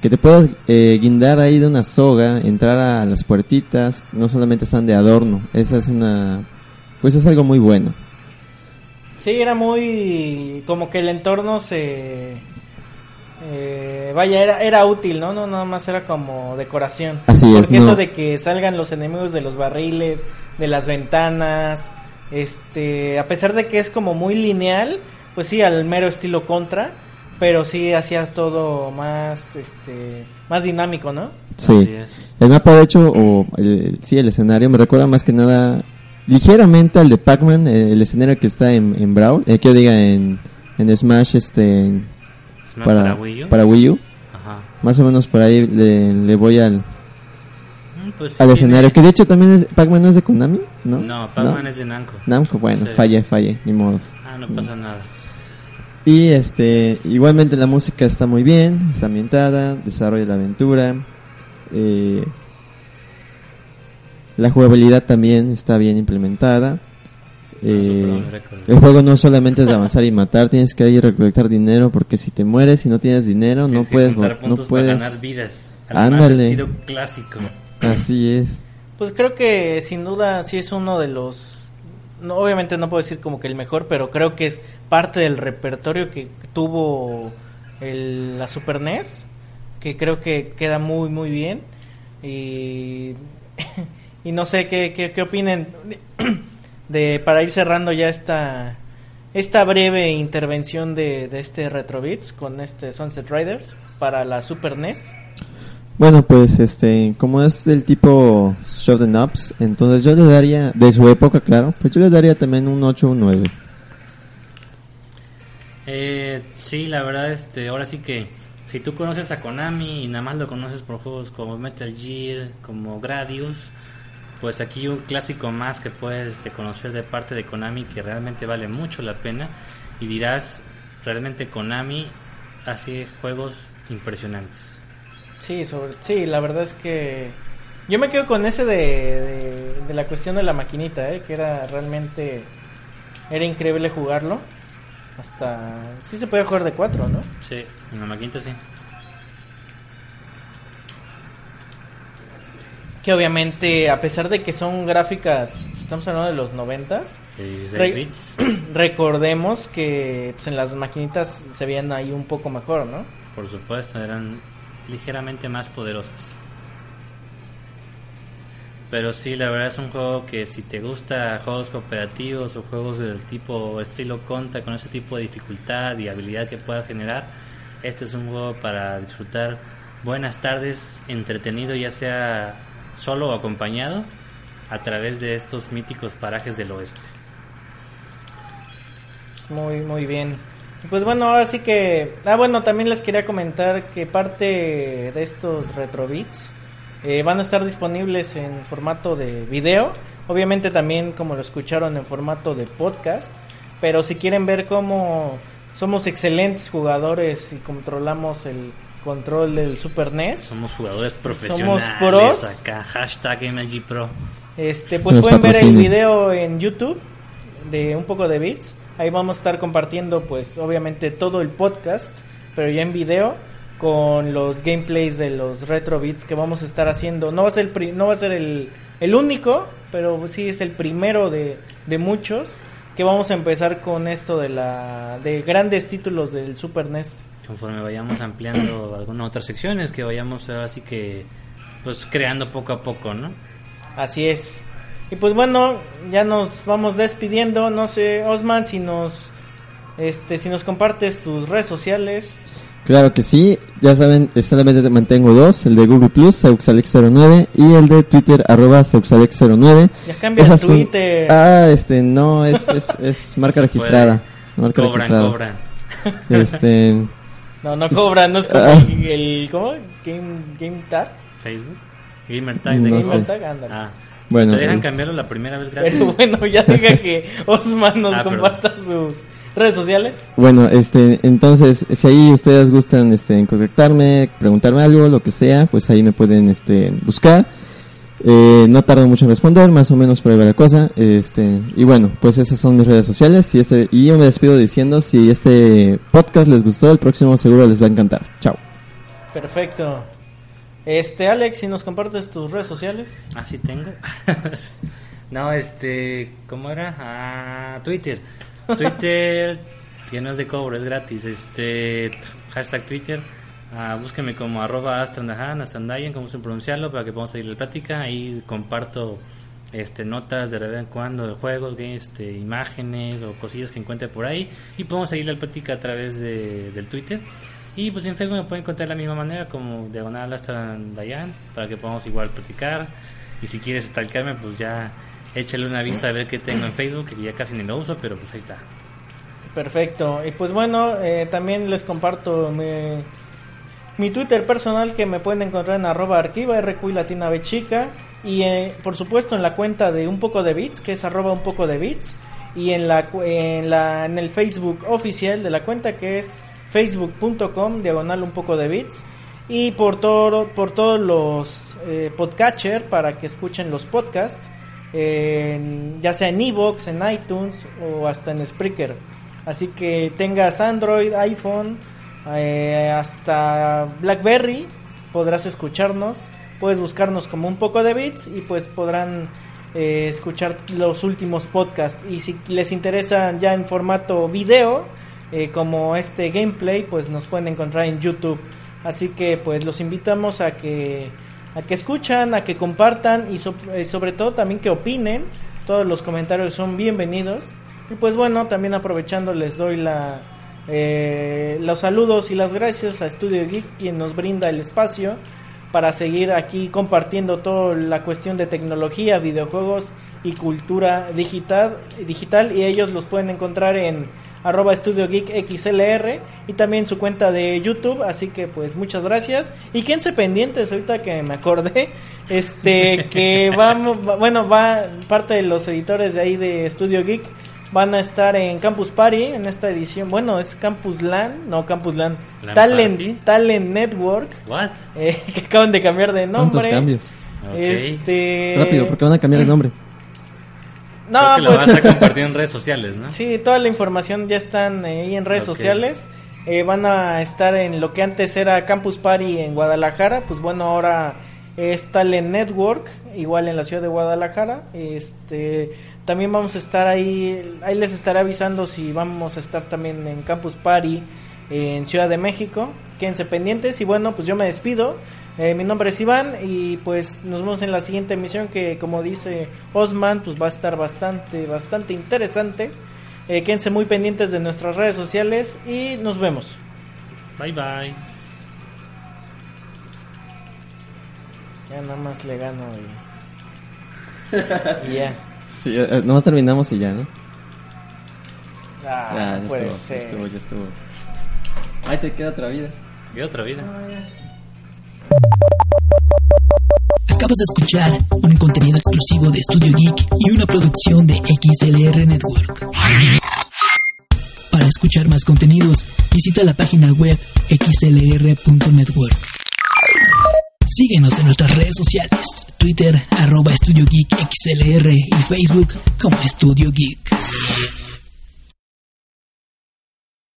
que te puedas eh, guindar ahí de una soga, entrar a las puertitas, no solamente están de adorno, esa es una pues es algo muy bueno. Sí, era muy. como que el entorno se. eh, vaya, era, era útil, ¿no? No, nada más era como decoración. Así es, Porque no. eso de que salgan los enemigos de los barriles, de las ventanas, este. a pesar de que es como muy lineal, pues sí, al mero estilo contra. Pero sí hacía todo más, este, más dinámico, ¿no? Sí. Así es. El mapa, de hecho, o el, sí, el escenario me recuerda más que nada ligeramente al de Pac-Man, eh, el escenario que está en, en Brawl, eh, que yo diga en, en Smash, este, en- Smash para, para Wii U. para Wii U. Ajá. Más o menos por ahí le, le voy al, Mm, pues sí al tiene- escenario, que de hecho también es, Pac-Man no es de Konami, ¿no? No, Pac-Man es de Namco. Namco, bueno, Sí. fallé, fallé, ni modos. Ah, no pasa nada. Y este, igualmente la música está muy bien, está ambientada, desarrolla la aventura. eh, la jugabilidad también está bien implementada. eh, on record. el juego no solamente es de avanzar y matar, tienes que ir a recolectar dinero porque si te mueres y no tienes dinero no Tienes puedes, no puedes. ganar vidas. Al Ándale. clásico. Así es. Pues creo que sin duda sí es uno de los no, obviamente no puedo decir como que el mejor, pero creo que es parte del repertorio que tuvo el- la Super NES, que creo que queda muy muy bien y y no sé qué, qué, qué opinen de para ir cerrando ya esta esta breve intervención de, de este Retrobits con este Sunset Riders para la Super NES. Bueno, pues este, como es del tipo Show the Knobs, entonces yo le daría, de su época, claro, pues yo le daría también un 8 o un 9. Eh, sí, la verdad, este, ahora sí que si tú conoces a Konami y nada más lo conoces por juegos como Metal Gear, como Gradius, pues aquí un clásico más que puedes este, conocer de parte de Konami que realmente vale mucho la pena y dirás, realmente Konami hace juegos impresionantes. Sí, sobre, sí, la verdad es que yo me quedo con ese de, de, de la cuestión de la maquinita, ¿eh? que era realmente era increíble jugarlo. Hasta sí se podía jugar de cuatro, ¿no? Sí, en la maquinita sí. Que obviamente a pesar de que son gráficas, estamos hablando de los noventas, De 16 Re- bits, recordemos que pues, en las maquinitas se veían ahí un poco mejor, ¿no? por supuesto, eran ligeramente más poderosas. Pero sí, la verdad es un juego que si te gusta juegos cooperativos o juegos del tipo estilo conta con ese tipo de dificultad y habilidad que puedas generar, este es un juego para disfrutar buenas tardes, entretenido ya sea solo acompañado a través de estos míticos parajes del oeste. Muy, muy bien. Pues bueno, ahora sí que... Ah, bueno, también les quería comentar que parte de estos retrobits eh, van a estar disponibles en formato de video. Obviamente también, como lo escucharon, en formato de podcast. Pero si quieren ver cómo somos excelentes jugadores y controlamos el control del Super NES, Somos jugadores profesionales pros. acá, hashtag MLG Pro. Este, pues pueden ver el video en YouTube de un poco de bits. Ahí vamos a estar compartiendo, pues, obviamente todo el podcast, pero ya en video con los gameplays de los retro bits que vamos a estar haciendo. No va a ser el, no va a ser el, el único, pero sí es el primero de, de muchos que vamos a empezar con esto de la de grandes títulos del Super NES. Conforme vayamos ampliando algunas otras secciones que vayamos así que pues creando poco a poco, ¿no? Así es. Y pues bueno, ya nos vamos despidiendo. No sé, Osman, si nos, este, si nos compartes tus redes sociales. Claro que sí, ya saben, solamente mantengo dos, el de Google Plus, Seuxalex09, y el de Twitter, arroba Seuxalex09. Ya cambia Twitter. Ah, este, no, es, es, es marca registrada. Marca cobran, registrada. cobran. Este... No, no cobran, no es como ah. el, ¿cómo? Game, Game Tag. Facebook. Gamer Tag de Gamer Tag, ándale. Ah. Bueno, Te dejan eh. cambiarlo la primera vez gratis. Pero bueno, ya diga que Osman nos ah, comparta sus redes sociales. Bueno, este, entonces, si ahí ustedes gustan este, contactarme, preguntarme algo, lo que sea, pues ahí me pueden este, buscar. Eh, no tardo mucho en responder, más o menos por ahí va la cosa. Este, y bueno, pues esas son mis redes sociales. Y, este, y yo me despido diciendo, si este podcast les gustó, el próximo seguro les va a encantar. Chao. Perfecto. Este, Alex, si nos compartes tus redes sociales. Ah, sí tengo. no, este, ¿cómo era? Ah, Twitter. Twitter, que no es de cobro, es gratis. Este, hashtag Twitter. Ah, búsqueme como arroba astrandahan, astrandayan, como se pronunciarlo, para que podamos seguir la plática. Ahí comparto este, notas de vez en cuando de juegos, este, imágenes o cosillas que encuentre por ahí. Y podemos seguir la plática a través de, del Twitter. Y pues en Facebook me pueden encontrar de la misma manera, como diagonal hasta Dayan, para que podamos igual platicar. Y si quieres stalkearme, pues ya échale una vista a ver qué tengo en Facebook, que ya casi ni lo uso, pero pues ahí está. Perfecto. Y pues bueno, eh, también les comparto mi, mi, Twitter personal que me pueden encontrar en arroba arquiva y latina chica. Y eh, por supuesto en la cuenta de un poco de bits, que es arroba un poco de bits. Y en, la, en, la, en el Facebook oficial de la cuenta que es facebook.com diagonal un poco de bits y por todo por todos los eh, podcatcher para que escuchen los podcasts ya sea en Evox, en iTunes o hasta en Spreaker. Así que tengas Android, iPhone, eh, hasta BlackBerry, podrás escucharnos. Puedes buscarnos como un poco de bits y pues podrán eh, escuchar los últimos podcasts. Y si les interesan ya en formato video, eh, como este gameplay, pues nos pueden encontrar en YouTube. Así que pues los invitamos a que a que escuchan, a que compartan y eh, sobre todo también que opinen. Todos los comentarios son bienvenidos. Y pues bueno, también aprovechando les doy la eh, los saludos y las gracias a Studio Geek quien nos brinda el espacio para seguir aquí compartiendo toda la cuestión de tecnología, videojuegos y cultura digital, digital y ellos los pueden encontrar en arroba Estudio Geek XLR y también su cuenta de YouTube, así que pues muchas gracias. Y quédense pendientes ahorita que me acordé, este que vamos, bueno, va parte de los editores de ahí de Estudio Geek van a estar en Campus Party en esta edición, bueno, es Campus LAN, no Campus LAN, Talent, Talent Network, What? Eh, que acaban de cambiar de nombre. cambios? Este Rápido, porque van a cambiar de nombre. No, pues. Lo vas a compartir en redes sociales, ¿no? Sí, toda la información ya están ahí en redes sociales. Eh, van a estar en lo que antes era Campus Party en Guadalajara. Pues bueno, ahora es Talent Network, igual en la ciudad de Guadalajara. Este, también vamos a estar ahí, ahí les estaré avisando si vamos a estar también en Campus Party en Ciudad de México. Quédense pendientes y bueno, pues yo me despido. Eh, mi nombre es Iván y pues nos vemos en la siguiente emisión que como dice Osman pues va a estar bastante, bastante interesante. Eh, quédense muy pendientes de nuestras redes sociales y nos vemos. Bye bye. Ya nada más le gano y... ya. Sí, eh, nomás terminamos y ya, ¿no? Ah, ya, estuvo, ya estuvo, ya estuvo. Ahí te queda otra vida. Queda otra vida. Acabas de escuchar un contenido exclusivo de Studio Geek y una producción de XLR Network. Para escuchar más contenidos, visita la página web xlr.network. Síguenos en nuestras redes sociales, Twitter arroba Estudio Geek XLR y Facebook como Estudio Geek.